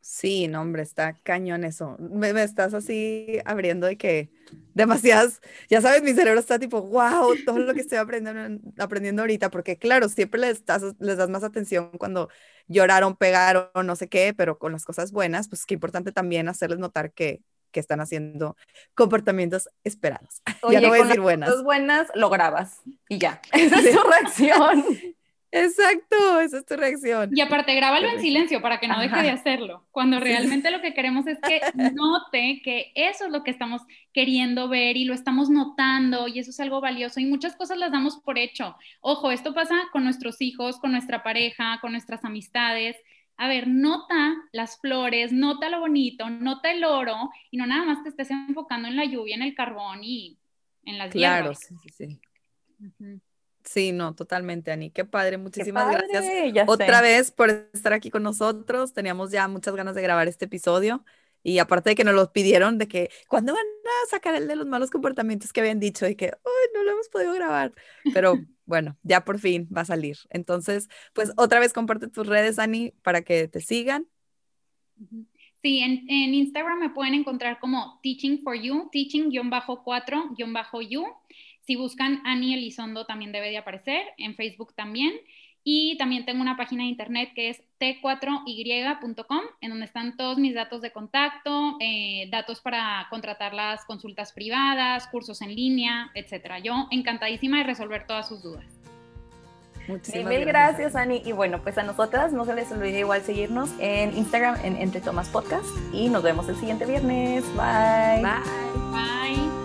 Speaker 2: Sí, no, hombre, está cañón eso. Me, estás así abriendo de que demasiadas, ya sabes, mi cerebro está tipo, wow, todo lo que estoy aprendiendo, aprendiendo ahorita, porque claro, siempre les, les das más atención cuando lloraron, pegaron, no sé qué, pero con las cosas buenas, pues qué importante también hacerles notar que, que están haciendo comportamientos esperados.
Speaker 3: ya no voy a decir buenas. Las buenas lo grabas y ya. Esa es su reacción.
Speaker 2: Exacto, esa es tu reacción.
Speaker 1: Y aparte, grábalo en silencio para que no deje de hacerlo, cuando realmente lo que queremos es que note que eso es lo que estamos queriendo ver y lo estamos notando y eso es algo valioso y muchas cosas las damos por hecho. Ojo, esto pasa con nuestros hijos, con nuestra pareja, con nuestras amistades. A ver, nota las flores, nota lo bonito, nota el oro y no nada más te estés enfocando en la lluvia, en el carbón y en las
Speaker 2: Claro, sí, sí, sí. Sí, no, totalmente, Ani. Qué padre, muchísimas gracias otra vez por estar aquí con nosotros. Teníamos ya muchas ganas de grabar este episodio y aparte de que nos lo pidieron de que cuando van a sacar el de los malos comportamientos que habían dicho y que hoy no lo hemos podido grabar, pero bueno, ya por fin va a salir. Entonces, pues otra vez comparte tus redes, Ani, para que te sigan.
Speaker 1: Sí, en, en Instagram me pueden encontrar como Teaching for You, teaching-4-you. Si buscan Annie Elizondo también debe de aparecer, en Facebook también. Y también tengo una página de internet que es t4y.com, en donde están todos mis datos de contacto, eh, datos para contratar las consultas privadas, cursos en línea, etcétera. Yo encantadísima de resolver todas sus dudas.
Speaker 3: Muchísimas mil, gracias, Ani. Y bueno, pues a nosotras no se les olvide igual seguirnos en Instagram en Entre Tomas Podcast. Y nos vemos el siguiente viernes. Bye.
Speaker 1: Bye. Bye.